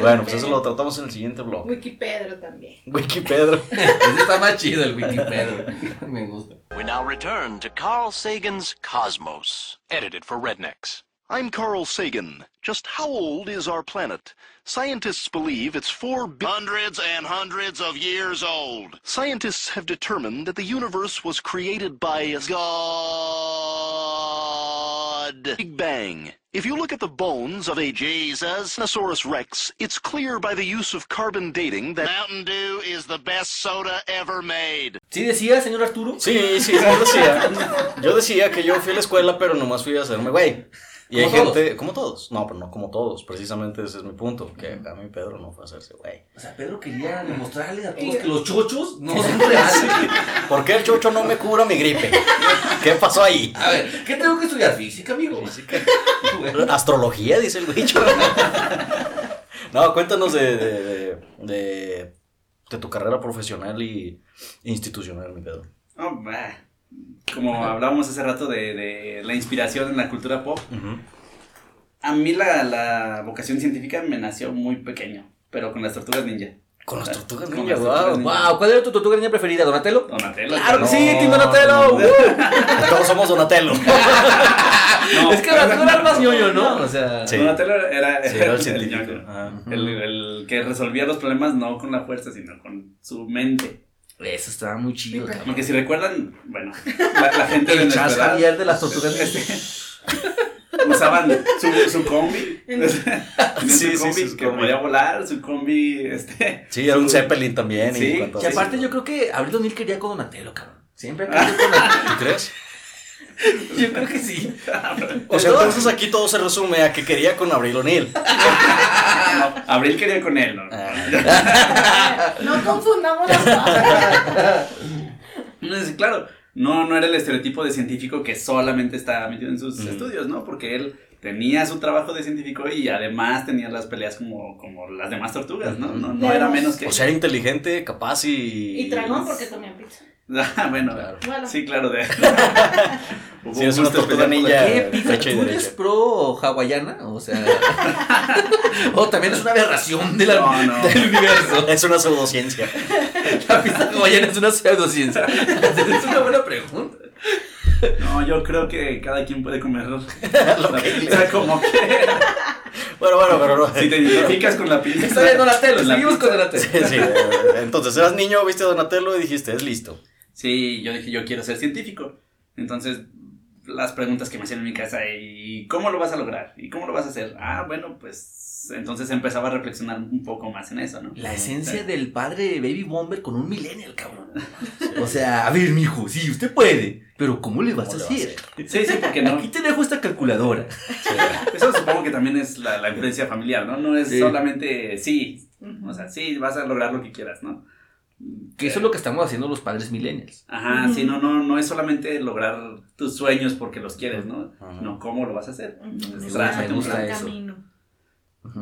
C: Bueno, pues eso lo tratamos en el siguiente bloque.
D: Wikipedro también.
C: Wikipedro.
B: Ese está más chido el Wikipedia. Me gusta.
F: We now return to Carl Sagan's Cosmos, edited for Rednecks.
G: I'm Carl Sagan. Just how old is our planet? Scientists believe it's four bi-
F: Hundreds and hundreds of years old.
G: Scientists have determined that the universe was created by a
F: God.
G: Big Bang. If you look at the bones of a
F: Jesus.
G: Tyrannosaurus rex, it's clear by the use of carbon dating that
F: Mountain Dew is the best soda ever made.
B: ¿Sí decía, señor Arturo?
C: Sí, sí, yo decía. Yo decía que yo fui a la escuela, pero nomás fui a hacerme güey. Y hay
B: Como
C: gente, como todos. No, pero no como todos. Precisamente ese es mi punto. Que a mí Pedro no fue a hacerse güey.
B: O sea, Pedro quería demostrarle a todos que los chochos no son reales.
C: ¿Por qué el chocho no me cura mi gripe? ¿Qué pasó ahí?
B: A ver, ¿qué tengo que estudiar? Física, amigo. Bueno,
C: Astrología, dice el bicho. No, cuéntanos de, de, de, de- de tu carrera profesional y institucional, mi Pedro.
E: Oh, bah. Como hablábamos hace rato de, de la inspiración en la cultura pop, a mí la, la vocación científica me nació muy pequeño, pero con las tortugas ninja.
C: Con las tortugas
E: Con
C: ninja,
E: las tortugas
C: wow.
E: ninja.
B: Wow, ¿cuál era tu tortuga niña preferida, Donatello?
E: Donatello.
B: Claro que sí, Team Donatello.
C: no,
B: ¡Uh!
C: Todos somos Donatello.
E: No,
B: Es que Donatello era el más ñoño, ¿no? O sea,
C: Sí.
E: Donatello era,
C: Sí, era el
E: el,
C: científico.
E: ñoño.
C: Ajá.
E: el, el que resolvía los problemas no con la fuerza, sino con su mente.
B: Eso estaba muy chido,
D: Sí,
B: cabrón.
E: Porque si recuerdan, bueno, la, la gente de nuestra
B: Javier de las tortugas.
E: usaban su, su combi.
C: Sí, sí,
E: su combi
C: sí, su
E: que
C: combi.
E: podía volar, su combi, este.
C: Sí, era un
E: su-
C: Zeppelin también.
E: Sí,
C: y
B: aparte yo creo que Abril 2000 quería con Donatello, cabrón. Siempre ha querido con Donatello.
C: ¿Tú crees?
B: Yo creo que sí.
C: O sea, entonces aquí todo se resume a que quería con Abril O'Neill.
E: No, Abril quería con él, ¿no?
C: Ah,
D: No confundamos las cosas.
E: Entonces, claro, no, no era el estereotipo de científico que solamente estaba metido en sus
C: Mm.
E: estudios, ¿no? Porque él tenía su trabajo de científico y además tenía las peleas como, como las demás tortugas, ¿no? No, no era menos que...
C: O sea, era inteligente, capaz y.
D: Y tragón porque comían pizza.
E: Bueno,
C: Claro.
D: Bueno.
E: sí, claro. De... Hubo
C: Sí, es
E: un
C: una
E: gusto
C: tortuga
E: especial por
C: ninja.
E: la-
B: ¿Qué pizza? ¿Tú eres pro hawaiana? O sea. o también es una aberración de la-
E: No, no.
B: del universo.
C: Es una pseudociencia.
B: La pizza hawaiana es una pseudociencia. es una buena pregunta.
E: No, yo creo que cada quien puede comer la pizza como quiera.
C: Bueno, bueno, pero no.
E: Si te identificas con la pizza.
B: Está bien, Donatello.
E: la
B: Seguimos
E: pizza-
B: con Donatello.
C: Sí, sí. Entonces eras niño, viste a Donatello y dijiste, es listo.
E: Sí, yo dije, yo quiero ser científico. Entonces, las preguntas que me hacían en mi casa, ¿y cómo lo vas a lograr? ¿Y cómo lo vas a hacer? Ah, bueno, pues entonces empezaba a reflexionar un poco más en eso, ¿no?
B: La esencia del padre Baby Bomber con un millennial, cabrón. O sea, a ver, mijo, sí, usted puede. Pero ¿cómo le vas a
C: ¿Cómo vas a
B: hacer?
E: Sí, sí, porque no.
B: Aquí te dejo esta calculadora.
E: Eso supongo que también es la, la influencia familiar, ¿no? No es
B: Sí.
E: solamente sí. O sea, sí, vas a lograr lo que quieras, ¿no?
B: Que eso es lo que estamos haciendo los padres millennials.
E: Ajá, sí, no, no, no es solamente lograr tus sueños porque los quieres, ¿no?
C: Ajá.
E: No, ¿cómo lo vas a hacer? Entonces,
B: gusta,
E: trázate
B: me gusta eso.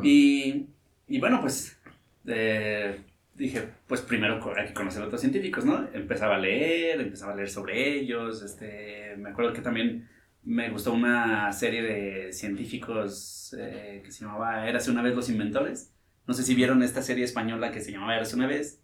E: Y, y bueno, pues eh, dije, pues primero hay que conocer a otros científicos, ¿no? Empezaba a leer, empezaba a leer sobre ellos, este, me acuerdo que también me gustó una serie de científicos eh, que se llamaba Érase una vez los inventores. No sé si vieron esta serie española que se llamaba Érase una vez.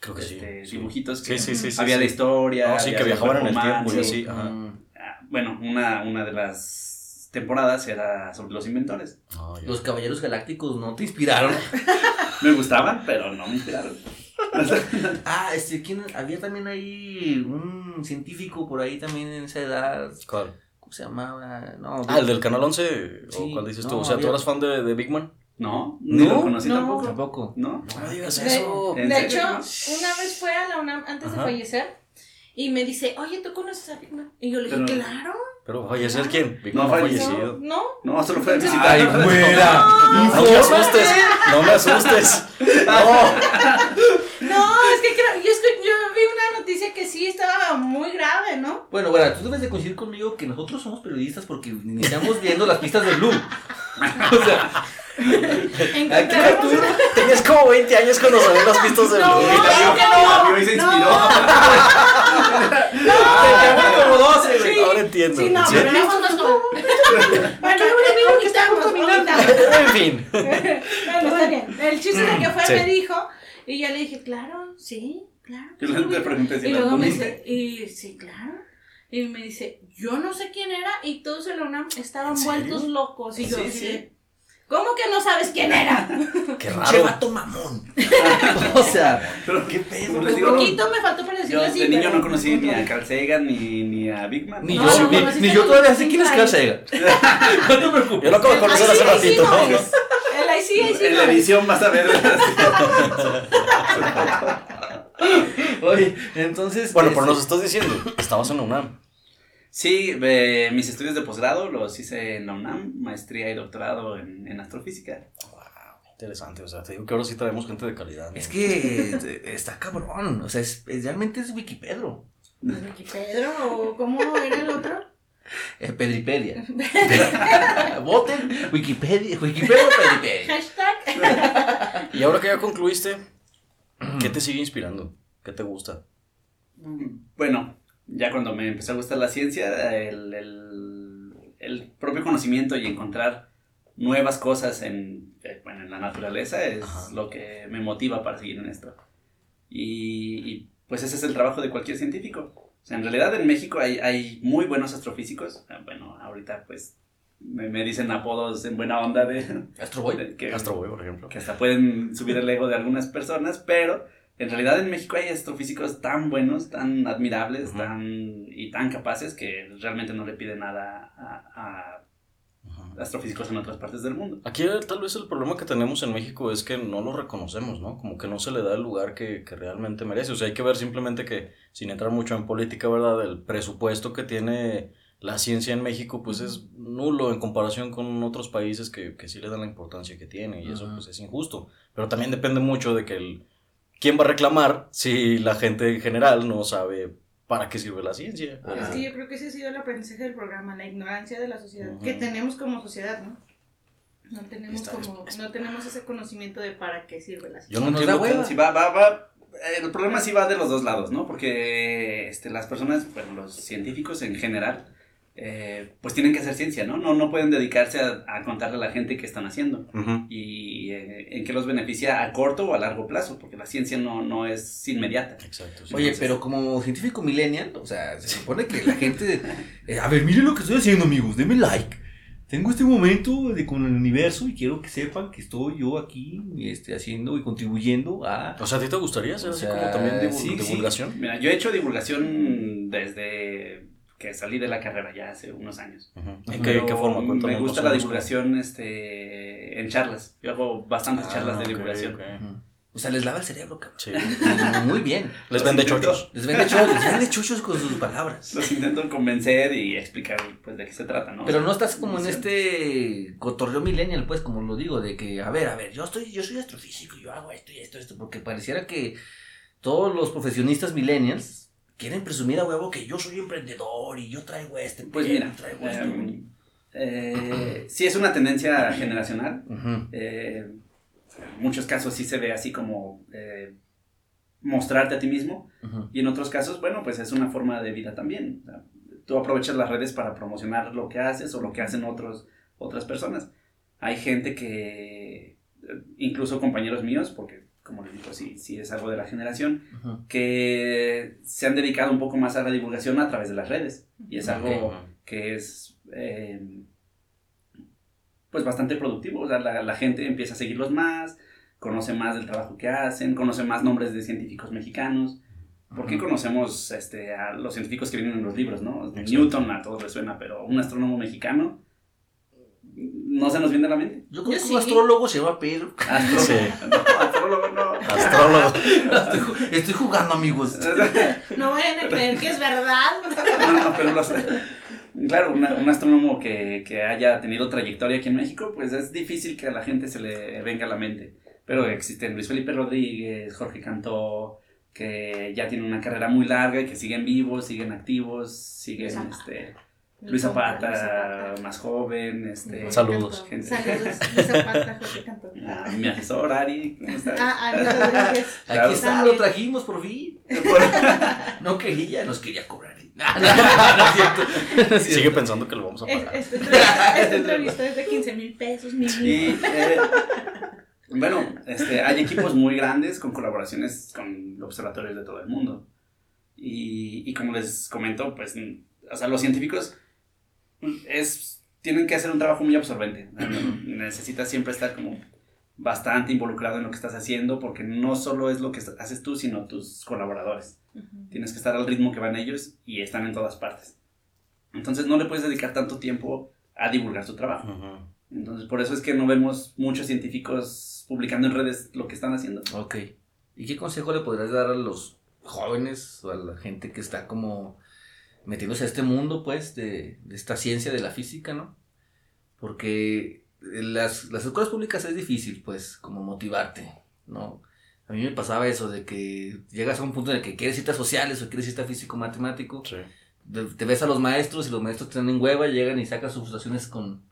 C: Creo que sí,
E: Este,
C: sí.
E: Dibujitos que
C: Sí, sí, sí. sí,
E: había
C: sí.
E: de historia.
C: No, sí,
E: había
C: que viajaban en el tiempo y así. Ajá.
E: Ah, Bueno, una, una de las temporadas era sobre los inventores.
C: Ah.
B: Los caballeros galácticos no te inspiraron.
E: Me gustaban, pero no me inspiraron.
B: Ah, este, ¿quién? Había también ahí un científico por ahí también en esa edad.
C: ¿Cuál?
B: ¿Cómo se llamaba? No,
C: Ah, el del Canal 11. ¿O
B: Sí,
C: cuál dices
B: no,
C: tú? O sea, ¿tú
B: había-
C: eras fan de, de Big Man?
E: No, ni
B: ¿No?
E: lo conocí
D: No.
E: tampoco.
B: Tampoco.
E: ¿No?
C: No digas
D: De-
C: eso.
E: ¿En
D: De hecho, una vez fue a la UNAM antes de fallecer y me dice, oye, ¿tú conoces a Big? Y yo le dije,
E: Pero-
D: claro.
C: Pero fallecer quién? Big
E: No,
C: fallecido.
D: No,
E: No, solo fue a
D: Entonces-
E: visitar.
B: Ay, güera.
C: No me asustes, no me asustes. No.
D: no, es que creo, yo, yo vi una noticia que sí estaba muy grave, ¿no?
B: Bueno, bueno, tú debes de coincidir conmigo que nosotros somos periodistas porque iniciamos viendo las pistas de Blue. O sea,
D: Una-
C: Tenías como 20 años cuando sabías las pistas de
D: No, no.
E: vio y se inspiró.
B: teníamos como 12, güey.
D: Sí.
C: Ahora entiendo.
D: Sí, no,
C: ¿Sí?
D: pero.
C: En fin.
D: Bueno, está bien. El chiste de que fue
C: Sí.
D: me dijo y yo le dije, claro, sí, claro.
E: Yo le
D: lo ubico".
E: pregunté si
D: Y luego me dice, y sí, claro. Y me dice, yo no sé quién era y todos en la UNAM estaban vueltos locos. Y yo,
E: Sí,
D: ¿cómo que no sabes quién era?
C: Qué
B: Che
C: raro.
B: vato mamón. o sea,
E: Pero,
B: ¿qué pedo?
D: Un
E: digo,
D: poquito me faltó para
E: yo
D: decirlo así.
E: de niño
D: pero-
E: no conocí ni a Carl Sagan ni, ni a Big Man.
B: Ni
D: No,
B: yo,
D: no,
B: ni,
D: no,
B: ni yo todavía sé quién es. Carl Sagan. No te preocupes.
C: Yo lo acabo de conocer hace ratito.
D: El ahí sí, ahí sí
E: En la edición vas a ver.
B: Oye, entonces.
C: Bueno, pero
B: este,
C: nos estás diciendo, estabas en la UNAM.
E: Sí, eh, mis estudios de posgrado los hice en la UNAM, maestría y doctorado en, en astrofísica.
C: Interesante, o sea, te digo que ahora sí traemos gente de calidad. ¿no?
B: Es que está cabrón. O sea, es, es- realmente es Wikipedro.
D: Pedro, ¿o ¿cómo era el otro?
B: Eh, Pedripedia. Voten Wikipedia. Wikipedia o Pedripedia.
D: Hashtag.
C: Y ahora que ya concluiste, ¿qué te sigue inspirando? ¿Qué te gusta?
E: Bueno, ya cuando me empezó a gustar la ciencia, el, el- el propio conocimiento y encontrar nuevas cosas en, eh, bueno, en la naturaleza es
C: Ajá.
E: lo que me motiva para seguir en esto. Y, y, pues ese es el trabajo de cualquier científico. O sea, en realidad en México hay, hay muy buenos astrofísicos. Ah, Bueno, ahorita pues me, me dicen apodos en buena onda de,
B: Astro Boy.
E: de que,
C: Astro Boy, por ejemplo.
E: que hasta pueden subir el ego de algunas personas, pero en realidad en México hay astrofísicos tan buenos, tan admirables, tan y tan capaces que realmente no le piden nada a, a astrofísicos en otras partes del mundo.
C: Aquí tal vez el problema que tenemos en México es que no lo reconocemos, ¿no? Como que no se le da el lugar que, que realmente merece. O sea, hay que ver simplemente que, sin entrar mucho en política, ¿verdad? El presupuesto que tiene la ciencia en México, pues es nulo en comparación con otros países que, que sí le dan la importancia que tiene y eso pues es injusto. Pero también depende mucho de que el... ¿Quién va a reclamar si la gente en general no sabe para qué sirve la ciencia?
B: Ah.
D: Es que yo creo que ese ha sido el aprendizaje del programa, la ignorancia de la sociedad, que tenemos como sociedad, ¿no? No tenemos
C: Está-
D: como, no tenemos ese conocimiento de para qué sirve la
C: Yo
D: ciencia.
C: no
B: Nos da
C: entiendo
B: hueva.
E: Sí, va, va, va. El problema sí va de los dos lados, ¿no? Porque este, las personas, bueno, los científicos en general, eh, pues tienen que hacer ciencia, ¿no? No, no pueden dedicarse a, a contarle a la gente qué están haciendo
C: Ujú.
E: y eh, en qué los beneficia a corto o a largo plazo, porque la ciencia no, no es inmediata.
C: Exacto. sí.
B: Oye, pero como científico millennial, o sea, se supone que la gente... eh, a ver, miren lo que estoy haciendo, amigos, denme like. Tengo este momento de con el universo y quiero que sepan que estoy yo aquí este, haciendo y contribuyendo a...
C: O sea, ¿a ti te gustaría ser
B: O
C: así
B: sea,
C: como también divu-
B: sí, sí.
C: divulgación?
E: Mira, yo he hecho divulgación desde que salí de la carrera ya hace unos años.
C: ¿En qué, qué forma?
E: Me gusta la divulgación este, en charlas. Yo hago bastantes
C: Ah,
E: charlas de divulgación.
B: O sea, les lava el cerebro, cabrón.
C: Sí.
B: Muy bien.
C: Les vende chochos.
B: Les vende chuchos, les vende chuchos con sus palabras.
E: Los intento convencer y explicar pues de qué se trata, ¿no?
B: Pero no estás como en este cotorreo millennial, pues, como lo digo, de que, a ver, a ver, yo estoy, yo soy astrofísico, yo hago esto y esto, esto, porque pareciera que todos los profesionistas millennials quieren presumir a huevo que yo soy emprendedor y yo traigo este,
E: Pues mira,
B: traigo esto.
E: em, eh, sí es una tendencia generacional. Eh, en muchos casos sí se ve así como eh, mostrarte a ti mismo. Y en otros casos, bueno, pues es una forma de vida también. O sea, tú aprovechas las redes para promocionar lo que haces o lo que hacen otros, otras personas. Hay gente que, incluso compañeros míos, porque como les digo, sí, sí es algo de la generación,
B: Ujú.
E: que se han dedicado un poco más a la divulgación a través de las redes. Y es algo que es eh, pues bastante productivo. O sea, la, la gente empieza a seguirlos más, conoce más del trabajo que hacen, conoce más nombres de científicos mexicanos. Porque
B: Ujú.
E: conocemos este, a los científicos que vienen en los libros, ¿no?
C: Exacto.
E: Newton a todos les suena, pero un astrónomo mexicano no se nos viene a la mente.
B: Yo creo
D: Yo
B: que un
D: sí.
B: astrólogo se llama Pedro.
E: Astrólogo,
C: Sí.
E: no, astrólogo.
B: Estoy, ju- estoy jugando, amigos.
D: No vayan a creer que es verdad.
E: No, no, pero los- claro, una- un astrónomo que, que haya tenido trayectoria aquí en México, pues es difícil que a la gente se le venga a la mente. Pero existen Luis Felipe Rodríguez, Jorge Cantó, que ya tienen una carrera muy larga y que siguen vivos, siguen activos, siguen este, Luis Zapata,
D: Luis Zapata.
E: más joven, este,
C: Saludos.
E: Gente.
D: Saludos. Luis Zapata, Jorge Cantó.
E: ah, mi asesor Ari, ¿cómo estás?
D: Ah, Ari Rodríguez.
E: Claro.
B: Aquí está,
D: También.
B: lo trajimos por fin. No quería, nos quería cobrar. No, no, no
C: Sigue pensando que lo vamos a pagar.
D: Esta entrevista, esta entrevista es de 15 mil pesos, mi
E: Y, eh, bueno, este, hay equipos muy grandes con colaboraciones con observatorios de todo el mundo. Y, y como les comento, pues, o sea, los científicos es, tienen que hacer un trabajo muy absorbente. Necesitas siempre estar como bastante involucrado en lo que estás haciendo porque no solo es lo que haces tú, sino tus colaboradores. Tienes que estar al ritmo que van ellos y están en todas partes. Entonces no le puedes dedicar tanto tiempo a divulgar tu trabajo. Entonces, por eso es que no vemos muchos científicos publicando en redes lo que están haciendo.
B: Ok. ¿Y qué consejo le podrías dar a los jóvenes o a la gente que está como metiéndose a este mundo, pues, de, de esta ciencia de la física, ¿no? Porque en las, las escuelas públicas es difícil, pues, como motivarte, ¿no? A mí me pasaba eso de que llegas a un punto en el que quieres citas sociales o quieres cita físico-matemático,
C: Sí.
B: te te ves a los maestros y los maestros te dan en hueva, llegan y sacan sus frustraciones con,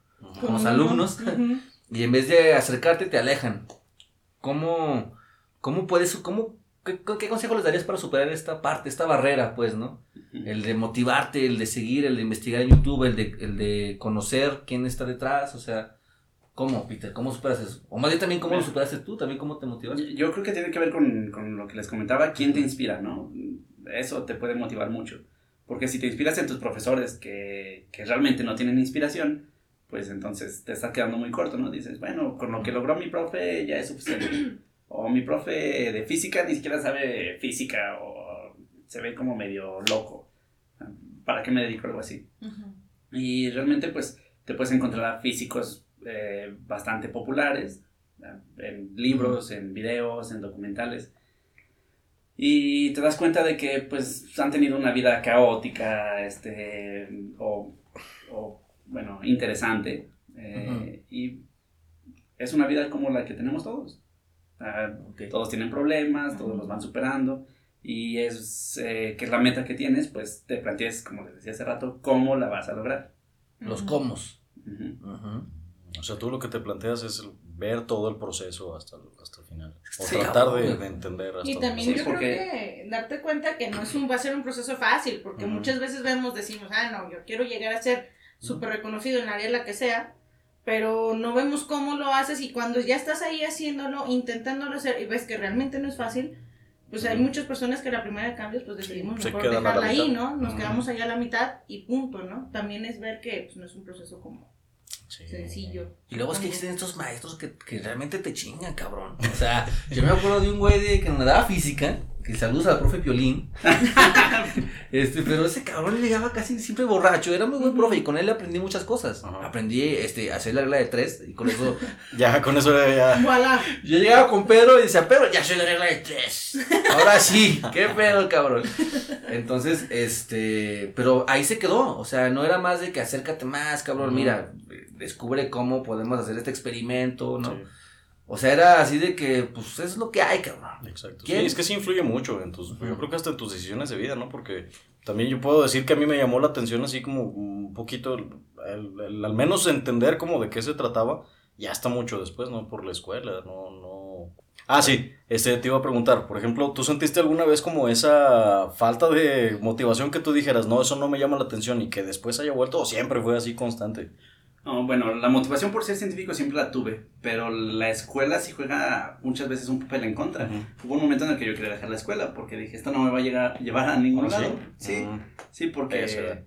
B: con los alumnos.
D: Ujú.
B: Y en vez de acercarte, te alejan. ¿Cómo, cómo puedes, cómo, qué, qué consejo les darías para superar esta parte, esta barrera, pues, ¿no? El de motivarte, el de seguir, el de investigar en YouTube, el de, el de conocer quién está detrás, o sea, ¿cómo, Peter? ¿Cómo superas eso? O más bien también, ¿cómo lo superaste tú? ¿También cómo te motivas?
E: Yo creo que tiene que ver con, con lo que les comentaba, quién te inspira, ¿no? Eso te puede motivar mucho. Porque si te inspiras en tus profesores que, que realmente no tienen inspiración, pues entonces te estás quedando muy corto, ¿no? Dices, bueno, con lo que logró mi profe ya es suficiente. O mi profe de física ni siquiera sabe física o se ve como medio loco. ¿Para qué me dedico a algo así?
D: Ujú.
E: Y realmente pues te puedes encontrar a físicos eh, bastante populares en libros, en videos, en documentales. Y te das cuenta de que pues han tenido una vida caótica, este, o, o, bueno, interesante. eh,
B: Ujú.
E: Y es una vida como la que tenemos todos. Ah,
B: Ok.
E: Todos tienen problemas, todos los van superando. Y es eh, que la meta que tienes, pues te plantees, como les decía hace rato, cómo la vas a lograr.
B: Los
D: Ujú.
B: comos.
E: Ujú.
B: Ujú.
C: O sea, tú lo que te planteas es el- ver todo el proceso hasta el, hasta el final. O
B: Sí,
C: tratar de, de entender hasta
D: Y también
E: Sí,
D: yo
E: porque-
D: creo que darte cuenta que no es un, va a ser un proceso fácil, porque
C: Ujú.
D: muchas veces vemos, decimos, ah, no, yo quiero llegar a ser súper reconocido en el área en la que sea, pero no vemos cómo lo haces y cuando ya estás ahí haciéndolo, intentándolo hacer y ves que realmente no es fácil, pues hay muchas personas que la primera de cambios pues decidimos
C: Se
D: mejor dejarla ahí. ¿no? Nos
C: Ujú.
D: quedamos ahí a la mitad y punto, ¿no? También es ver que pues, no es un proceso como
C: Sí.
D: sencillo.
B: Y luego es que existen estos maestros que, que realmente te chingan, cabrón. O sea, yo me acuerdo de un güey de, que nos daba física, que saludos al profe Piolín. este, pero ese cabrón llegaba casi siempre borracho, era muy buen profe y con él aprendí muchas cosas.
C: Ajá.
B: Aprendí este, a hacer la regla de tres y con eso
C: Ya, con eso ya.
D: Voilà.
B: yo llegaba con Pedro y decía, Pedro, ya soy la regla de tres. Ahora sí, qué pedo, cabrón. Entonces, este, pero ahí se quedó, o sea, no era más de que acércate más, cabrón,
C: Ujú.
B: mira, descubre cómo podemos hacer este experimento, ¿no?
C: Sí,
B: O sea, era así de que, pues, es lo que hay, cabrón.
C: exacto.
B: ¿Quién?
C: Sí, es que sí influye mucho en tus, yo creo que hasta en tus decisiones de vida, ¿no? Porque también yo puedo decir que a mí me llamó la atención así como un poquito, el, el- el- al menos entender como de qué se trataba, ya hasta mucho después, ¿no? Por la escuela, no, no. Ah, sí, este te iba a preguntar, por ejemplo, ¿tú sentiste alguna vez como esa falta de motivación que tú dijeras, no, eso no me llama la atención y que después haya vuelto o siempre fue así constante?
E: No, bueno, la motivación por ser científico siempre la tuve, pero la escuela sí juega muchas veces un papel en contra. Hubo un momento en el que yo quería dejar la escuela porque dije, esto no me va a llegar, llevar a ningún
C: ¿Ah, sí?
E: lado. Sí, sí, porque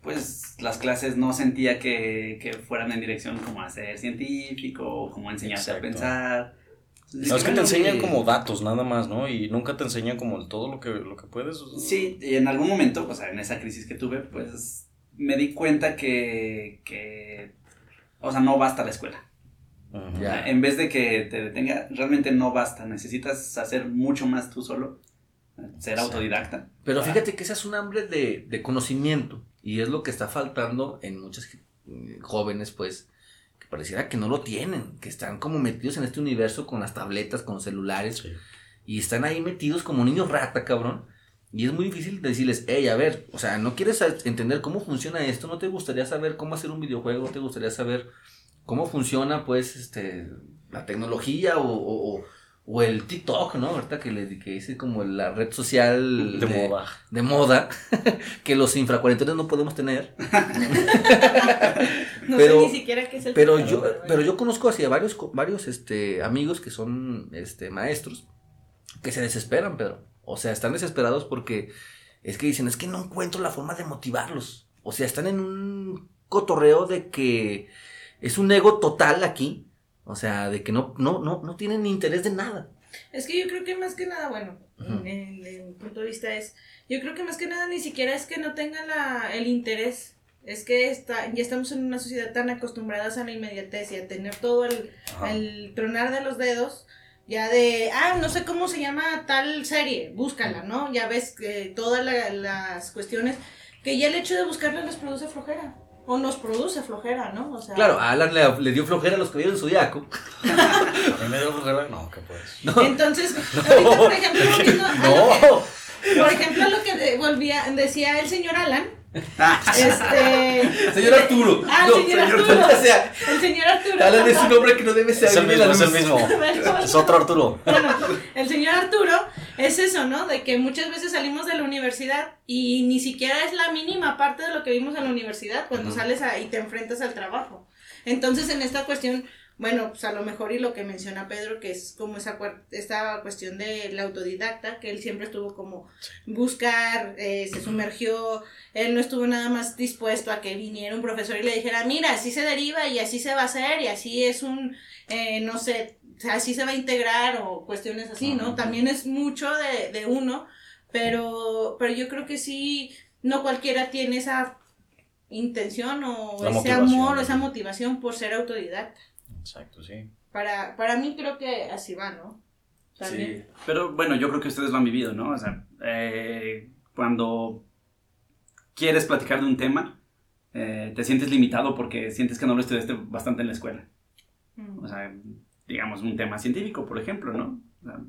E: pues las clases no sentía que, que fueran en dirección como a ser científico o como a enseñarte a pensar.
C: No, es que te enseñan como datos nada más, ¿no? Y nunca te enseñan como todo lo que, lo que puedes.
E: Sí, y en algún momento, o sea, en esa crisis que tuve, pues me di cuenta que, que o sea, no basta la escuela.
B: Ya.
E: En vez de que te detenga, realmente no basta. Necesitas hacer mucho más tú solo, ser autodidacta.
B: Pero fíjate que esa es un hambre de, de conocimiento y es lo que está faltando en muchos eh, jóvenes, pues, que pareciera que no lo tienen, que están como metidos en este universo con las tabletas, con los celulares
C: Sí.
B: y están ahí metidos como niños rata, cabrón. Y es muy difícil decirles, hey, a ver, o sea, ¿no quieres entender cómo funciona esto? ¿No te gustaría saber cómo hacer un videojuego? ¿Te gustaría saber cómo funciona, pues, este, la tecnología o, o- el TikTok, ¿no? Ahorita que le que es como la red social
C: De moda.
B: de moda que los infracuarentones no podemos tener.
D: No
B: Pero-
D: sé ni siquiera qué es el
B: Pero
D: TikTok,
B: yo,
D: bueno.
B: pero yo conozco así a varios, varios este, amigos que son este, maestros que se desesperan, Pedro. O sea, están desesperados porque es que dicen, es que no encuentro la forma de motivarlos. O sea, están en un cotorreo de que es un ego total aquí. O sea, de que no, no, no, no tienen interés de nada.
D: Es que yo creo que más que nada, bueno,
B: Ujú.
D: en, en mi punto de vista es, yo creo que más que nada ni siquiera es que no tengan la, el interés, es que está, ya estamos en una sociedad tan acostumbradas a la inmediatez y a tener todo el tronar de los dedos, ya de, ah, no sé cómo se llama tal serie, búscala, ¿no? Ya ves que todas la- las cuestiones, que ya el hecho de buscarla les produce flojera, o nos produce flojera, ¿no? O sea,
B: Claro, a Alan le, le dio flojera a los caballeros del zodiaco.
C: A mí me dio flojera. No, ¿qué puedes?
D: Entonces, ahorita, por ejemplo, volviendo a lo que-
B: No.
D: Por ejemplo, lo que de- volvía, decía el señor Alan, este...
B: Señor Arturo.
D: Ah,
B: No,
D: señor Arturo.
B: O sea,
D: El señor Arturo.
B: Alan es un hombre que no debe ser
C: Es el mismo, es el mismo. Es otro Arturo.
D: Bueno, el señor Arturo es eso, ¿no? De que muchas veces salimos de la universidad y ni siquiera es la mínima parte de lo que vimos en la universidad cuando
C: Ujú.
D: sales a- y te enfrentas al trabajo. Entonces, en esta cuestión, bueno, pues a lo mejor y lo que menciona Pedro, que es como esa esta cuestión del autodidacta, que él siempre estuvo como buscar, eh, se sumergió, él no estuvo nada más dispuesto a que viniera un profesor y le dijera, mira, así se deriva y así se va a hacer y así es un, eh, no sé, o sea, sí se va a integrar o cuestiones así, ¿no? También es mucho de, de uno, pero, pero yo creo que sí, no cualquiera tiene esa intención o
C: La
D: ese amor o esa motivación por ser autodidacta.
C: Exacto, sí.
D: Para, para mí creo que así va, ¿no? También.
E: Sí, pero bueno, yo creo que ustedes lo han vivido, ¿no? O sea, eh, cuando quieres platicar de un tema, eh, te sientes limitado porque sientes que no lo estudiaste bastante en la escuela.
D: Mm.
E: O sea, digamos, un tema científico, por ejemplo, ¿no? O sea,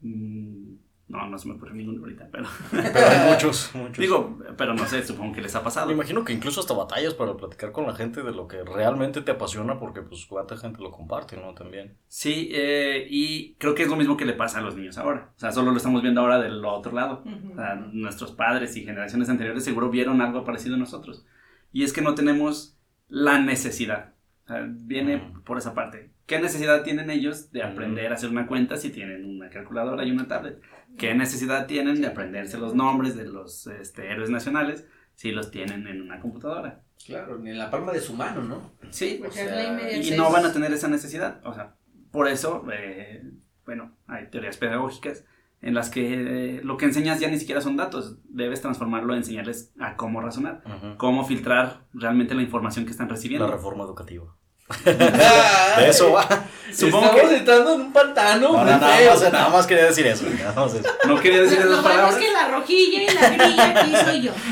E: mm, no, no se me ocurre ninguno ahorita, pero...
C: Pero hay muchos, muchos.
E: Digo, pero no sé, supongo que les ha pasado.
C: Me imagino que incluso hasta batallas para platicar con la gente de lo que realmente te apasiona porque pues cuánta gente lo comparte, ¿no? También.
E: Sí, eh, y creo que es lo mismo que le pasa a los niños ahora. O sea, solo lo estamos viendo ahora del otro lado.
D: Ujú.
E: O sea, nuestros padres y generaciones anteriores seguro vieron algo parecido a nosotros. Y es que no tenemos la necesidad. O sea, viene
C: Ujú.
E: por esa parte. ¿Qué necesidad tienen ellos de aprender a hacer una cuenta si tienen una calculadora y una tablet? ¿Qué necesidad tienen de aprenderse los nombres de los este, héroes nacionales si los tienen en una computadora?
B: Claro, ni en la palma de su mano, ¿no?
E: Sí,
D: Pues
E: o sea,
D: la
E: y no van a tener esa necesidad. O sea, por eso, eh, bueno, hay teorías pedagógicas en las que eh, lo que enseñas ya ni siquiera son datos. Debes transformarlo, enseñarles a cómo razonar, cómo filtrar realmente la información que están
C: La
E: recibiendo.
C: reforma educativa. De eso va.
E: Supongo
B: Estamos
E: que-
B: entrando en un pantano.
C: No, no, nada, más, nada más quería decir eso. nada más eso.
E: No quería decir
D: Lo
E: esas palabras.
D: es que la rojilla y la grilla aquí soy yo.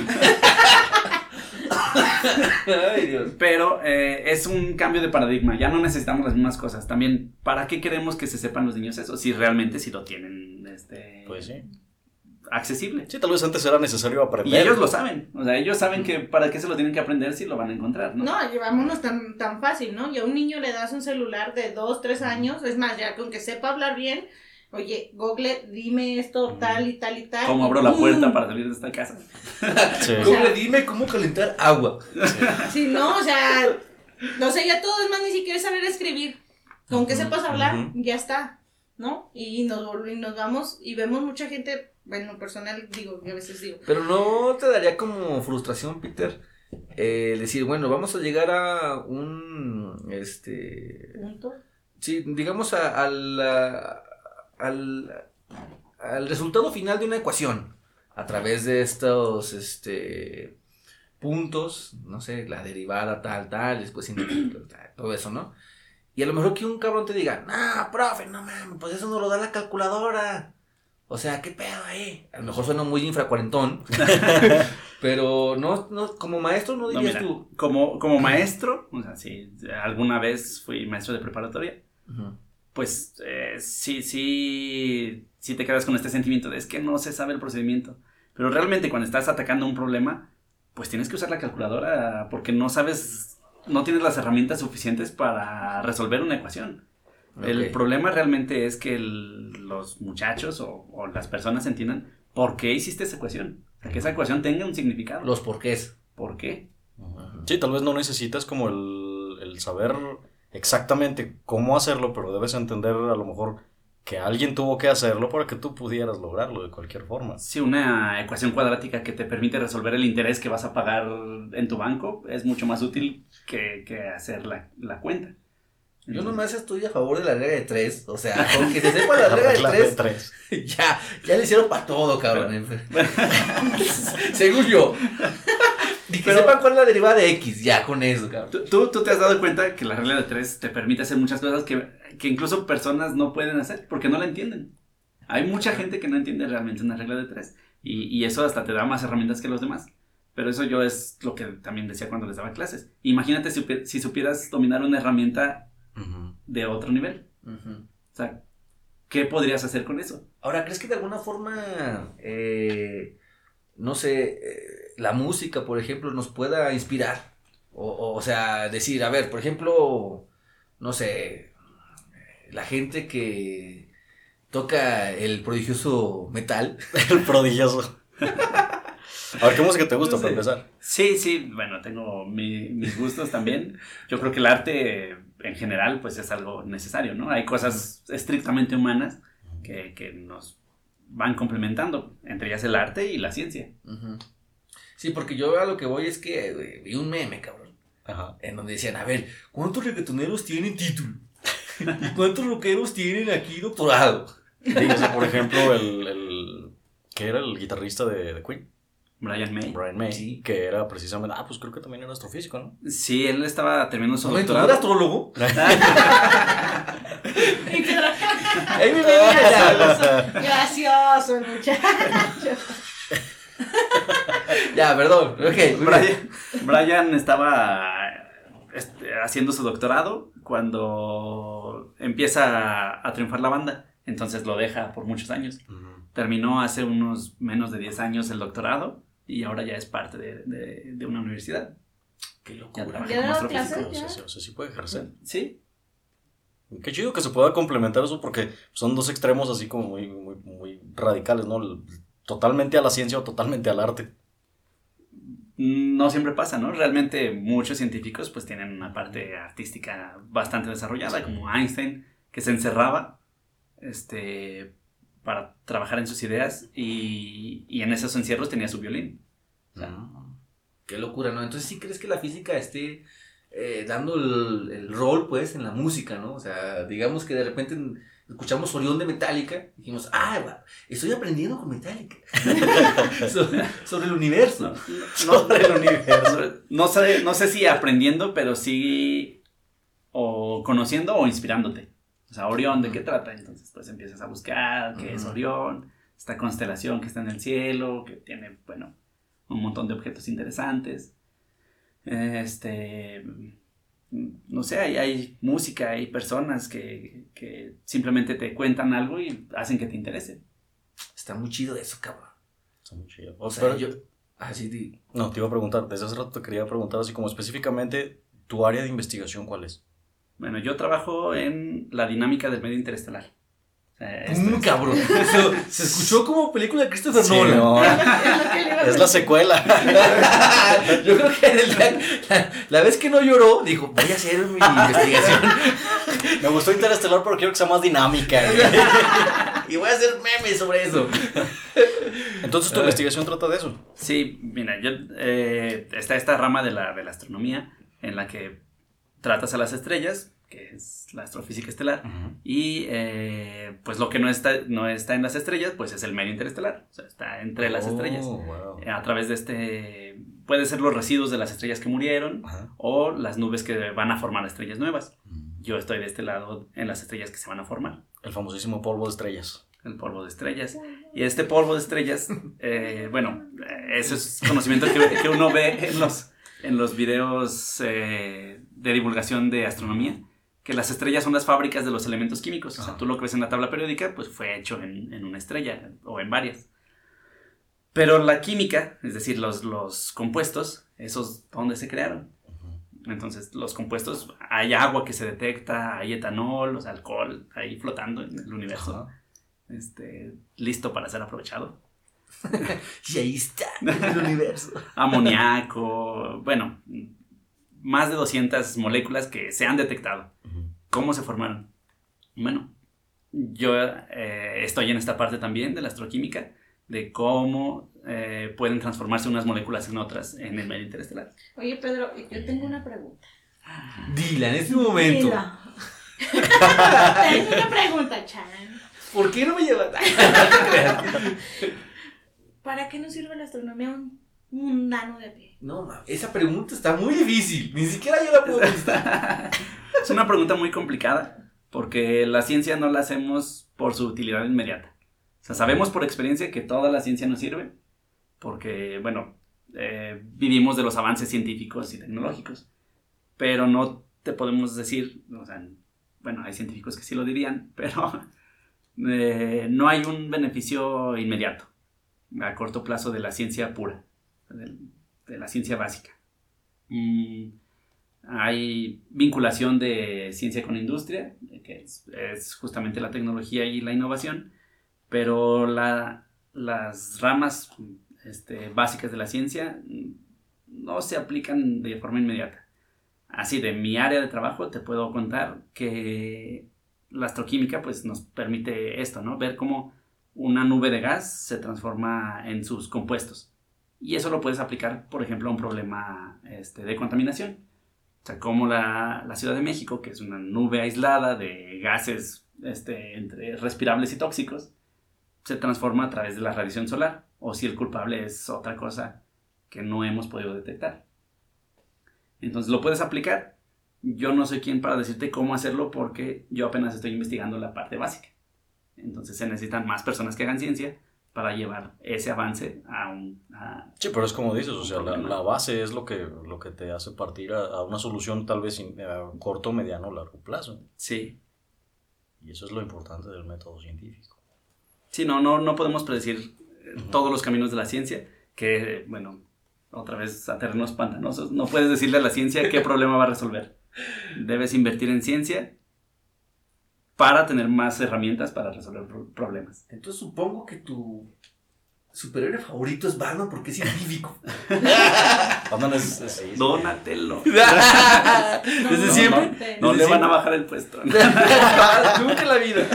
B: Ay, Dios.
E: Pero eh, es un cambio de paradigma. Ya no necesitamos las mismas cosas. También, ¿para qué queremos que se sepan los niños eso? Si realmente si lo tienen este,
C: Pues sí.
E: Accesible.
C: Sí, tal vez antes era necesario
E: Y
C: aprender.
E: ellos lo saben. O sea, ellos saben que para qué se lo tienen que aprender si lo van a encontrar, ¿no?
D: No, llevámonos tan, tan fácil, ¿no? Y a un niño le das un celular de dos, tres años, es más, ya con que sepa hablar bien, oye, Google, dime esto, tal y tal y tal.
E: ¿Cómo
D: y
E: abro la puerta para salir de esta casa?
C: Sí.
B: Google, dime cómo calentar agua.
D: Sí, no, o sea, no sé, ya todo es más, ni siquiera saber escribir. Con que sepas hablar, ya está, ¿no? Y nos, y nos vamos y vemos mucha gente, bueno, personal, digo, yo a veces digo,
B: Pero no te daría como frustración, Peter, eh, decir, bueno, vamos a llegar a un, este,
D: punto.
B: sí, digamos a- al, a- al, al resultado final de una ecuación a través de estos, este, puntos, no sé, la derivada tal, tal, después todo eso, ¿no? Y a lo mejor que un cabrón te diga, no, profe, no mames, pues eso no lo da la calculadora. O sea, ¿qué pedo ahí? A lo mejor suena muy infracuarentón. pero no, no, como maestro no
E: No,
B: dirías
E: mira,
B: tú.
E: como, como maestro, o sea, si alguna vez fui maestro de preparatoria, pues eh, sí, sí, sí te quedas con este sentimiento de es que no se sabe el procedimiento. Pero realmente cuando estás atacando un problema, pues tienes que usar la calculadora porque no sabes, no tienes las herramientas suficientes para resolver una ecuación. El problema realmente es que el- los muchachos o, o las personas entiendan por qué hiciste esa ecuación. O sea, que esa ecuación tenga un significado.
B: Los porqués.
E: ¿Por qué?
C: Sí, tal vez no necesitas como el, el saber exactamente cómo hacerlo, pero debes entender a lo mejor que alguien tuvo que hacerlo para que tú pudieras lograrlo de cualquier forma.
E: Si una ecuación cuadrática que te permite resolver el interés que vas a pagar en tu banco es mucho más útil que, que hacer la, la cuenta.
B: Yo nomás estoy a favor de la regla de tres. O sea, con que se sepa la regla de tres,
C: tres.
B: ya, ya le hicieron para todo, cabrón. Según yo. Y que
E: Pero-
B: sepan cuál es la derivada de X, ya con eso, cabrón.
E: ¿Tú, tú, te has dado cuenta que la regla de tres te permite hacer muchas cosas que, que incluso personas no pueden hacer porque no la entienden. Hay mucha gente que no entiende realmente una regla de tres y, y eso hasta te da más herramientas que los demás. Pero eso yo es lo que también decía cuando les daba clases. Imagínate si, si supieras dominar una herramienta De otro nivel. O sea, ¿qué podrías hacer con eso?
B: Ahora, ¿crees que de alguna forma, eh, no sé, eh, la música, por ejemplo, nos pueda inspirar? O, o, o sea, decir, a ver, por ejemplo, no sé, la gente que toca el prodigioso metal.
C: El prodigioso. A ver, ¿qué música te gusta
E: No
C: para empezar?
E: Sí, sí, bueno, tengo mi- mis gustos también. Yo creo que el arte en general pues es algo necesario, ¿no? Hay cosas estrictamente humanas que, que nos van complementando, entre ellas el arte y la ciencia.
B: Sí, porque yo a lo que voy es que vi un meme, cabrón,
C: Ajá.
B: en donde decían, a ver, ¿cuántos reggaetoneros tienen título? ¿Y cuántos rockeros tienen aquí doctorado?
C: Dígase, por ejemplo, el, el que era el guitarrista de, de Queen,
E: Brian May.
C: Brian May,
B: Sí.
C: que era precisamente, ah, pues creo que también era astrofísico, ¿no?
E: Sí, él estaba terminando su
B: ¿No era
E: doctorado.
B: astrólogo?
D: Gracioso, el muchacho.
B: Ya, perdón. Ok, muy bien.
E: Brian, Brian estaba este, haciendo su doctorado cuando empieza a, a triunfar la banda. Entonces lo deja por muchos años. Terminó hace unos menos de 10 años el doctorado y ahora ya es parte de, de- de una universidad.
B: Qué
E: Ya
B: locura.
E: trabaja
D: ¿Ya
E: como
D: daba
E: astrofísico.
C: O sea, o sea, sí puede ejercer.
E: Sí,
C: Qué chido que se pueda complementar eso porque son dos extremos así como muy, muy, muy radicales, ¿no? Totalmente a la ciencia o totalmente al arte.
E: no siempre pasa, ¿no? Realmente muchos científicos pues tienen una parte artística bastante desarrollada, como Einstein, que se encerraba este, para trabajar en sus ideas y, y en esos encierros tenía su violín.
B: Qué locura, ¿no? Entonces, ¿sí crees que la física esté eh, dando el, el rol, pues, en la música, ¿no? O sea, digamos que de repente escuchamos Orión de Metallica y dijimos, ah, estoy aprendiendo con Metallica. sobre, sobre el universo.
E: No, no, el universo. No sé, no sé si aprendiendo, pero sí o conociendo o inspirándote. O sea, Orión, ¿de qué trata? Entonces, pues empiezas a buscar qué es. Orión, esta constelación que está en el cielo, que tiene, bueno, un montón de objetos interesantes. Este, no sé, hay, hay música, hay personas que, que simplemente te cuentan algo y hacen que te interese.
B: Está muy chido eso, cabrón.
C: Está muy chido.
B: O sea,
C: Pero-
B: yo... Así di-
C: No, te iba a preguntar, desde hace rato te quería preguntar así como específicamente tu área de investigación, ¿cuál es?
E: Bueno, yo trabajo en la dinámica del medio interestelar. Esto
B: ¡Pum,
E: es-
B: cabrón! Se, se escuchó como película de Christopher
C: Sí,
B: Nolan.
C: no,
D: Es
C: la secuela.
B: Yo creo que el día- la, la vez que no lloró, dijo, voy a hacer mi investigación
C: Me gustó Interestelar, pero quiero que sea más dinámica.
B: y voy a hacer memes sobre eso.
C: Entonces tu investigación trata de eso.
E: Sí, mira, yo, eh, está esta rama de la, de la astronomía en la que tratas a las estrellas, que es la astrofísica estelar, y eh, pues lo que no está, no está en las estrellas, pues es el medio interestelar, o sea, está entre las
C: Oh,
E: estrellas.
C: wow.
E: Eh, A través de este, puede ser los residuos de las estrellas que murieron
C: Ajá.
E: o las nubes que van a formar estrellas nuevas. Yo estoy de este lado en las estrellas que se van a formar.
C: El famosísimo polvo de estrellas.
E: el polvo de estrellas. Y este polvo de estrellas, eh, bueno, eh, eso es conocimiento que, que uno ve en los, en los videos eh, de divulgación de astronomía, que las estrellas son las fábricas de los elementos químicos. O sea, tú lo que ves en la tabla periódica, pues fue hecho en, en una estrella o en varias. Pero la química, es decir, los, los compuestos, esos, ¿dónde se crearon? Entonces, los compuestos, hay agua que se detecta, hay etanol, o sea, alcohol ahí flotando en el universo
C: Ajá.
E: este, listo para ser aprovechado.
B: Y ahí está, el universo.
E: Amoníaco, bueno, más de 200 moléculas que se han detectado. ¿Cómo se formaron? Bueno, yo eh, estoy en esta parte también de la astroquímica, de cómo eh, pueden transformarse unas moléculas en otras en el medio interestelar.
D: Oye, Pedro, yo tengo una pregunta.
B: Dila, en este momento.
D: Dila. tengo una pregunta, Chan.
B: ¿Por qué no me llevas?
D: ¿Para qué nos sirve la astronomía a un mundano de a pie?
B: No, esa pregunta está muy difícil. Ni siquiera yo la puedo contestar.
E: Es una pregunta muy complicada porque la ciencia no la hacemos por su utilidad inmediata. O sea, sabemos por experiencia que toda la ciencia nos sirve porque, bueno, eh, vivimos de los avances científicos y tecnológicos, pero no te podemos decir, o sea, bueno, hay científicos que sí lo dirían, pero eh, no hay un beneficio inmediato a corto plazo de la ciencia pura, de, la ciencia básica. Mm, hay vinculación de ciencia con industria, que es, justamente la tecnología y la innovación, pero la- las ramas este, básicas de la ciencia no se aplican de forma inmediata. Así, de mi área de trabajo te puedo contar que la astroquímica pues, nos permite esto, ¿no? Ver cómo una nube de gas se transforma en sus compuestos. Y eso lo puedes aplicar, por ejemplo, a un problema este, de contaminación sea, como la, la Ciudad de México, que es una nube aislada de gases este, entre respirables y tóxicos, se transforma a través de la radiación solar, o si el culpable es otra cosa que no hemos podido detectar. Entonces lo puedes aplicar. Yo no soy quien para decirte cómo hacerlo porque yo apenas estoy investigando la parte básica. Entonces se necesitan más personas que hagan ciencia para llevar ese avance a un... a-
C: Sí, pero es como dices, o sea, la, la base es lo que, lo que te hace partir a, a una solución tal vez in- a corto, mediano o largo plazo.
E: Sí.
C: Y eso es lo importante del método científico.
E: Sí, no, no, no podemos predecir eh, todos los caminos de la ciencia, que, bueno, otra vez a terrenos pantanosos, no puedes decirle a la ciencia qué problema va a resolver. Debes invertir en ciencia para tener más herramientas para resolver pro- problemas.
B: Entonces supongo que tu superhéroe favorito es Batman porque es científico.
C: Batman es-.
B: Desde
E: No,
B: siempre.
E: No
B: Desde
E: le van a bajar el puesto.
B: Nunca la vida.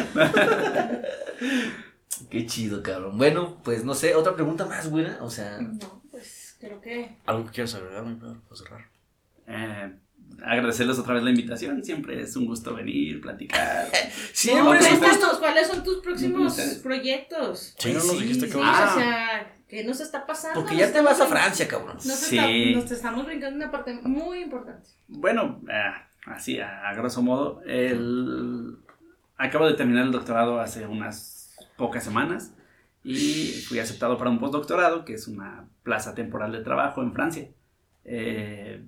B: Qué chido, cabrón. Bueno, pues no sé, otra pregunta más, buena. O sea,
D: No, pues creo que.
C: ¿Algo que quieras agregar, mi Pedro, para cerrar?
E: Eh, agradecerles otra vez la invitación. Siempre es un gusto venir, platicar.
B: siempre
E: No,
B: es un gusto.
D: Cuéntanos, ¿cuáles son tus próximos proyectos?
C: Sí, no nos
B: sí,
C: dijiste que
D: Sí,
C: vamos a...
D: o sea, ¿qué nos está pasando?
B: Porque ya te vas a
D: estamos-
B: Francia, cabrón.
D: Nos,
E: Sí.
D: está- nos estamos brincando una parte muy importante.
E: Bueno, ah, así a, a grosso modo, el... acabo de terminar el doctorado hace unas pocas semanas y fui aceptado para un postdoctorado, que es una plaza temporal de trabajo en Francia. Eh,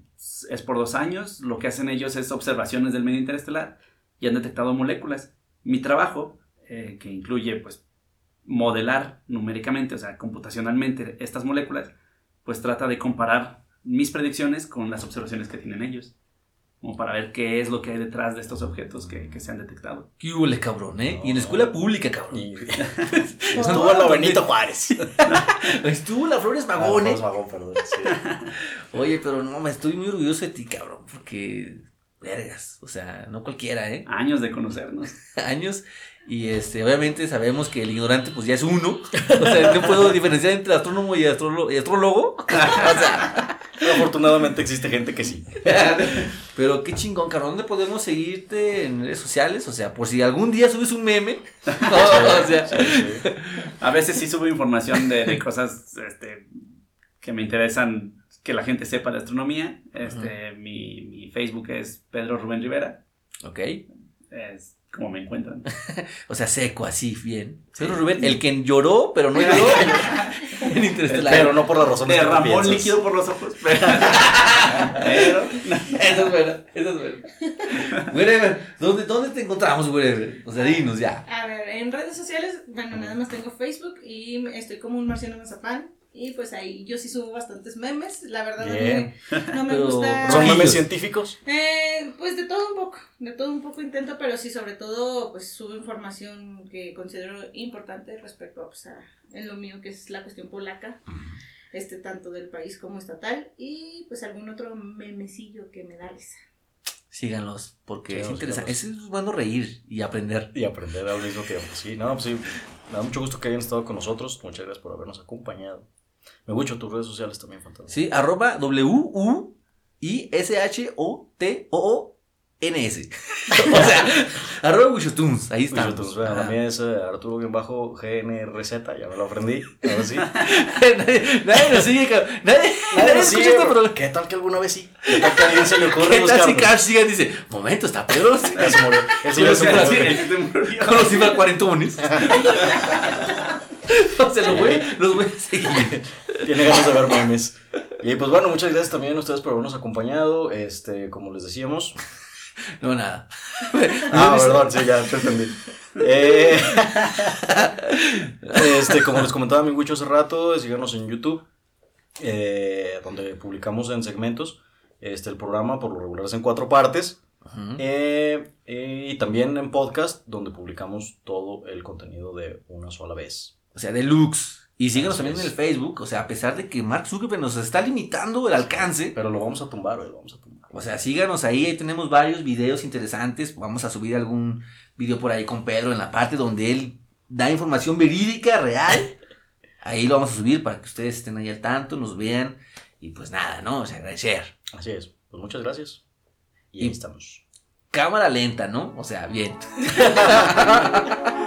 E: es por dos años, lo que hacen ellos es observaciones del medio interestelar y han detectado moléculas. Mi trabajo, eh, que incluye pues modelar numéricamente, o sea, computacionalmente estas moléculas, pues trata de comparar mis predicciones con las observaciones que tienen ellos, como para ver qué es lo que hay detrás de estos objetos que, que se han detectado.
B: ¿Qué hule, cabrón, eh? Y en la escuela pública, cabrón.
C: Y... Estuvo la Benito Juárez.
B: Estuvo la Flores Magón, eh.
C: Magón, perdón, sí.
B: Oye, pero no, me estoy muy orgulloso de ti, cabrón. Porque, vergas, o sea, no cualquiera, ¿eh?
E: Años de conocernos.
B: Años. Y este, obviamente sabemos que el ignorante, pues ya es uno. O sea, no puedo diferenciar entre astrónomo y, astrolo- y astrólogo. O sea,
C: Pero afortunadamente existe gente que sí.
B: pero qué chingón, cabrón. ¿Dónde podemos seguirte en redes sociales? O sea, por si algún día subes un meme. o sea,
C: Sí, sí.
E: A veces sí subo información de, de cosas este, que me interesan que la gente sepa de astronomía. Este, mi, mi Facebook es Pedro Rubén Rivera.
B: ok.
E: Es como me encuentran.
B: O sea, seco, así, bien. Pedro Rubén, el que lloró, pero no lloró en.
C: Pero no por las razones que tú
E: Derramó líquido por los ojos. Pero, pero-
B: Eso es bueno, eso es bueno. Wherever, ¿dónde, ¿dónde te encontramos, Wherever? O sea, dinos ya.
D: A ver, en redes sociales, bueno, nada más tengo Facebook y estoy como un marciano mazapán. Y pues ahí yo sí subo bastantes memes. La verdad, a mí
C: Bien.
D: no me
B: Pero
D: gusta.
C: ¿Son memes científicos?
D: Eh, pues de todo un poco, de todo un poco intento, pero sí sobre todo pues subo información que considero importante respecto a, pues, a- en lo mío que es la cuestión polaca, este tanto del país como estatal y pues algún otro memecillo que me da risa.
B: Síganlos, porque es interesante. Es bueno reír y aprender.
C: Y aprender al mismo tiempo. Sí, no, pues sí. Me da mucho gusto que hayan estado con nosotros. Muchas gracias por habernos acompañado. Me gusta tus redes sociales también, fantástico.
B: Sí, arroba W-U-I-S-H-O-T-O-N-S. o sea, arroba Wishotunes, ahí está.
C: bueno, la mía es eh, Arturo-GNRZ, ya me lo aprendí. Ahora sí.
B: nadie, nos sigue. Nadie, nadie
C: sigue,
B: este
C: bro.
B: programa.
C: ¿Qué tal que alguna vez sí? ¿Qué tal que a alguien se le ocurre
B: ¿Qué tal si dice, momento, está Pedro?
C: Se murió. Sí ya se
B: Pero
C: murió.
B: Sí,
E: sí, te
B: o sea, los voy, los voy a seguir.
C: Tiene ganas de ver memes. Y pues bueno, muchas gracias también a ustedes por habernos acompañado. Este, como les decíamos.
B: No, nada.
C: Ah, perdón, sí, ya te entendí. Eh, este, como les comentaba mi Wicho hace rato, síganos en YouTube, eh, donde publicamos en segmentos. Este, el programa por lo regular es en cuatro partes. Eh, eh, y también en podcast, donde publicamos todo el contenido de una sola vez.
B: O sea, deluxe. Y síganos también en el Facebook. O sea, a pesar de que Mark Zuckerberg nos está limitando el alcance.
C: Pero lo vamos a tumbar, hoy lo vamos a tumbar.
B: O sea, síganos ahí, ahí tenemos varios videos interesantes. Vamos a subir algún video por ahí con Pedro en la parte donde él da información verídica, real. Ahí lo vamos a subir para que ustedes estén ahí al tanto, nos vean. Y pues nada, ¿no? O sea, agradecer.
C: Así es. Pues muchas gracias. Y ahí
B: Y-
C: estamos.
B: Cámara lenta, ¿no? O sea, bien.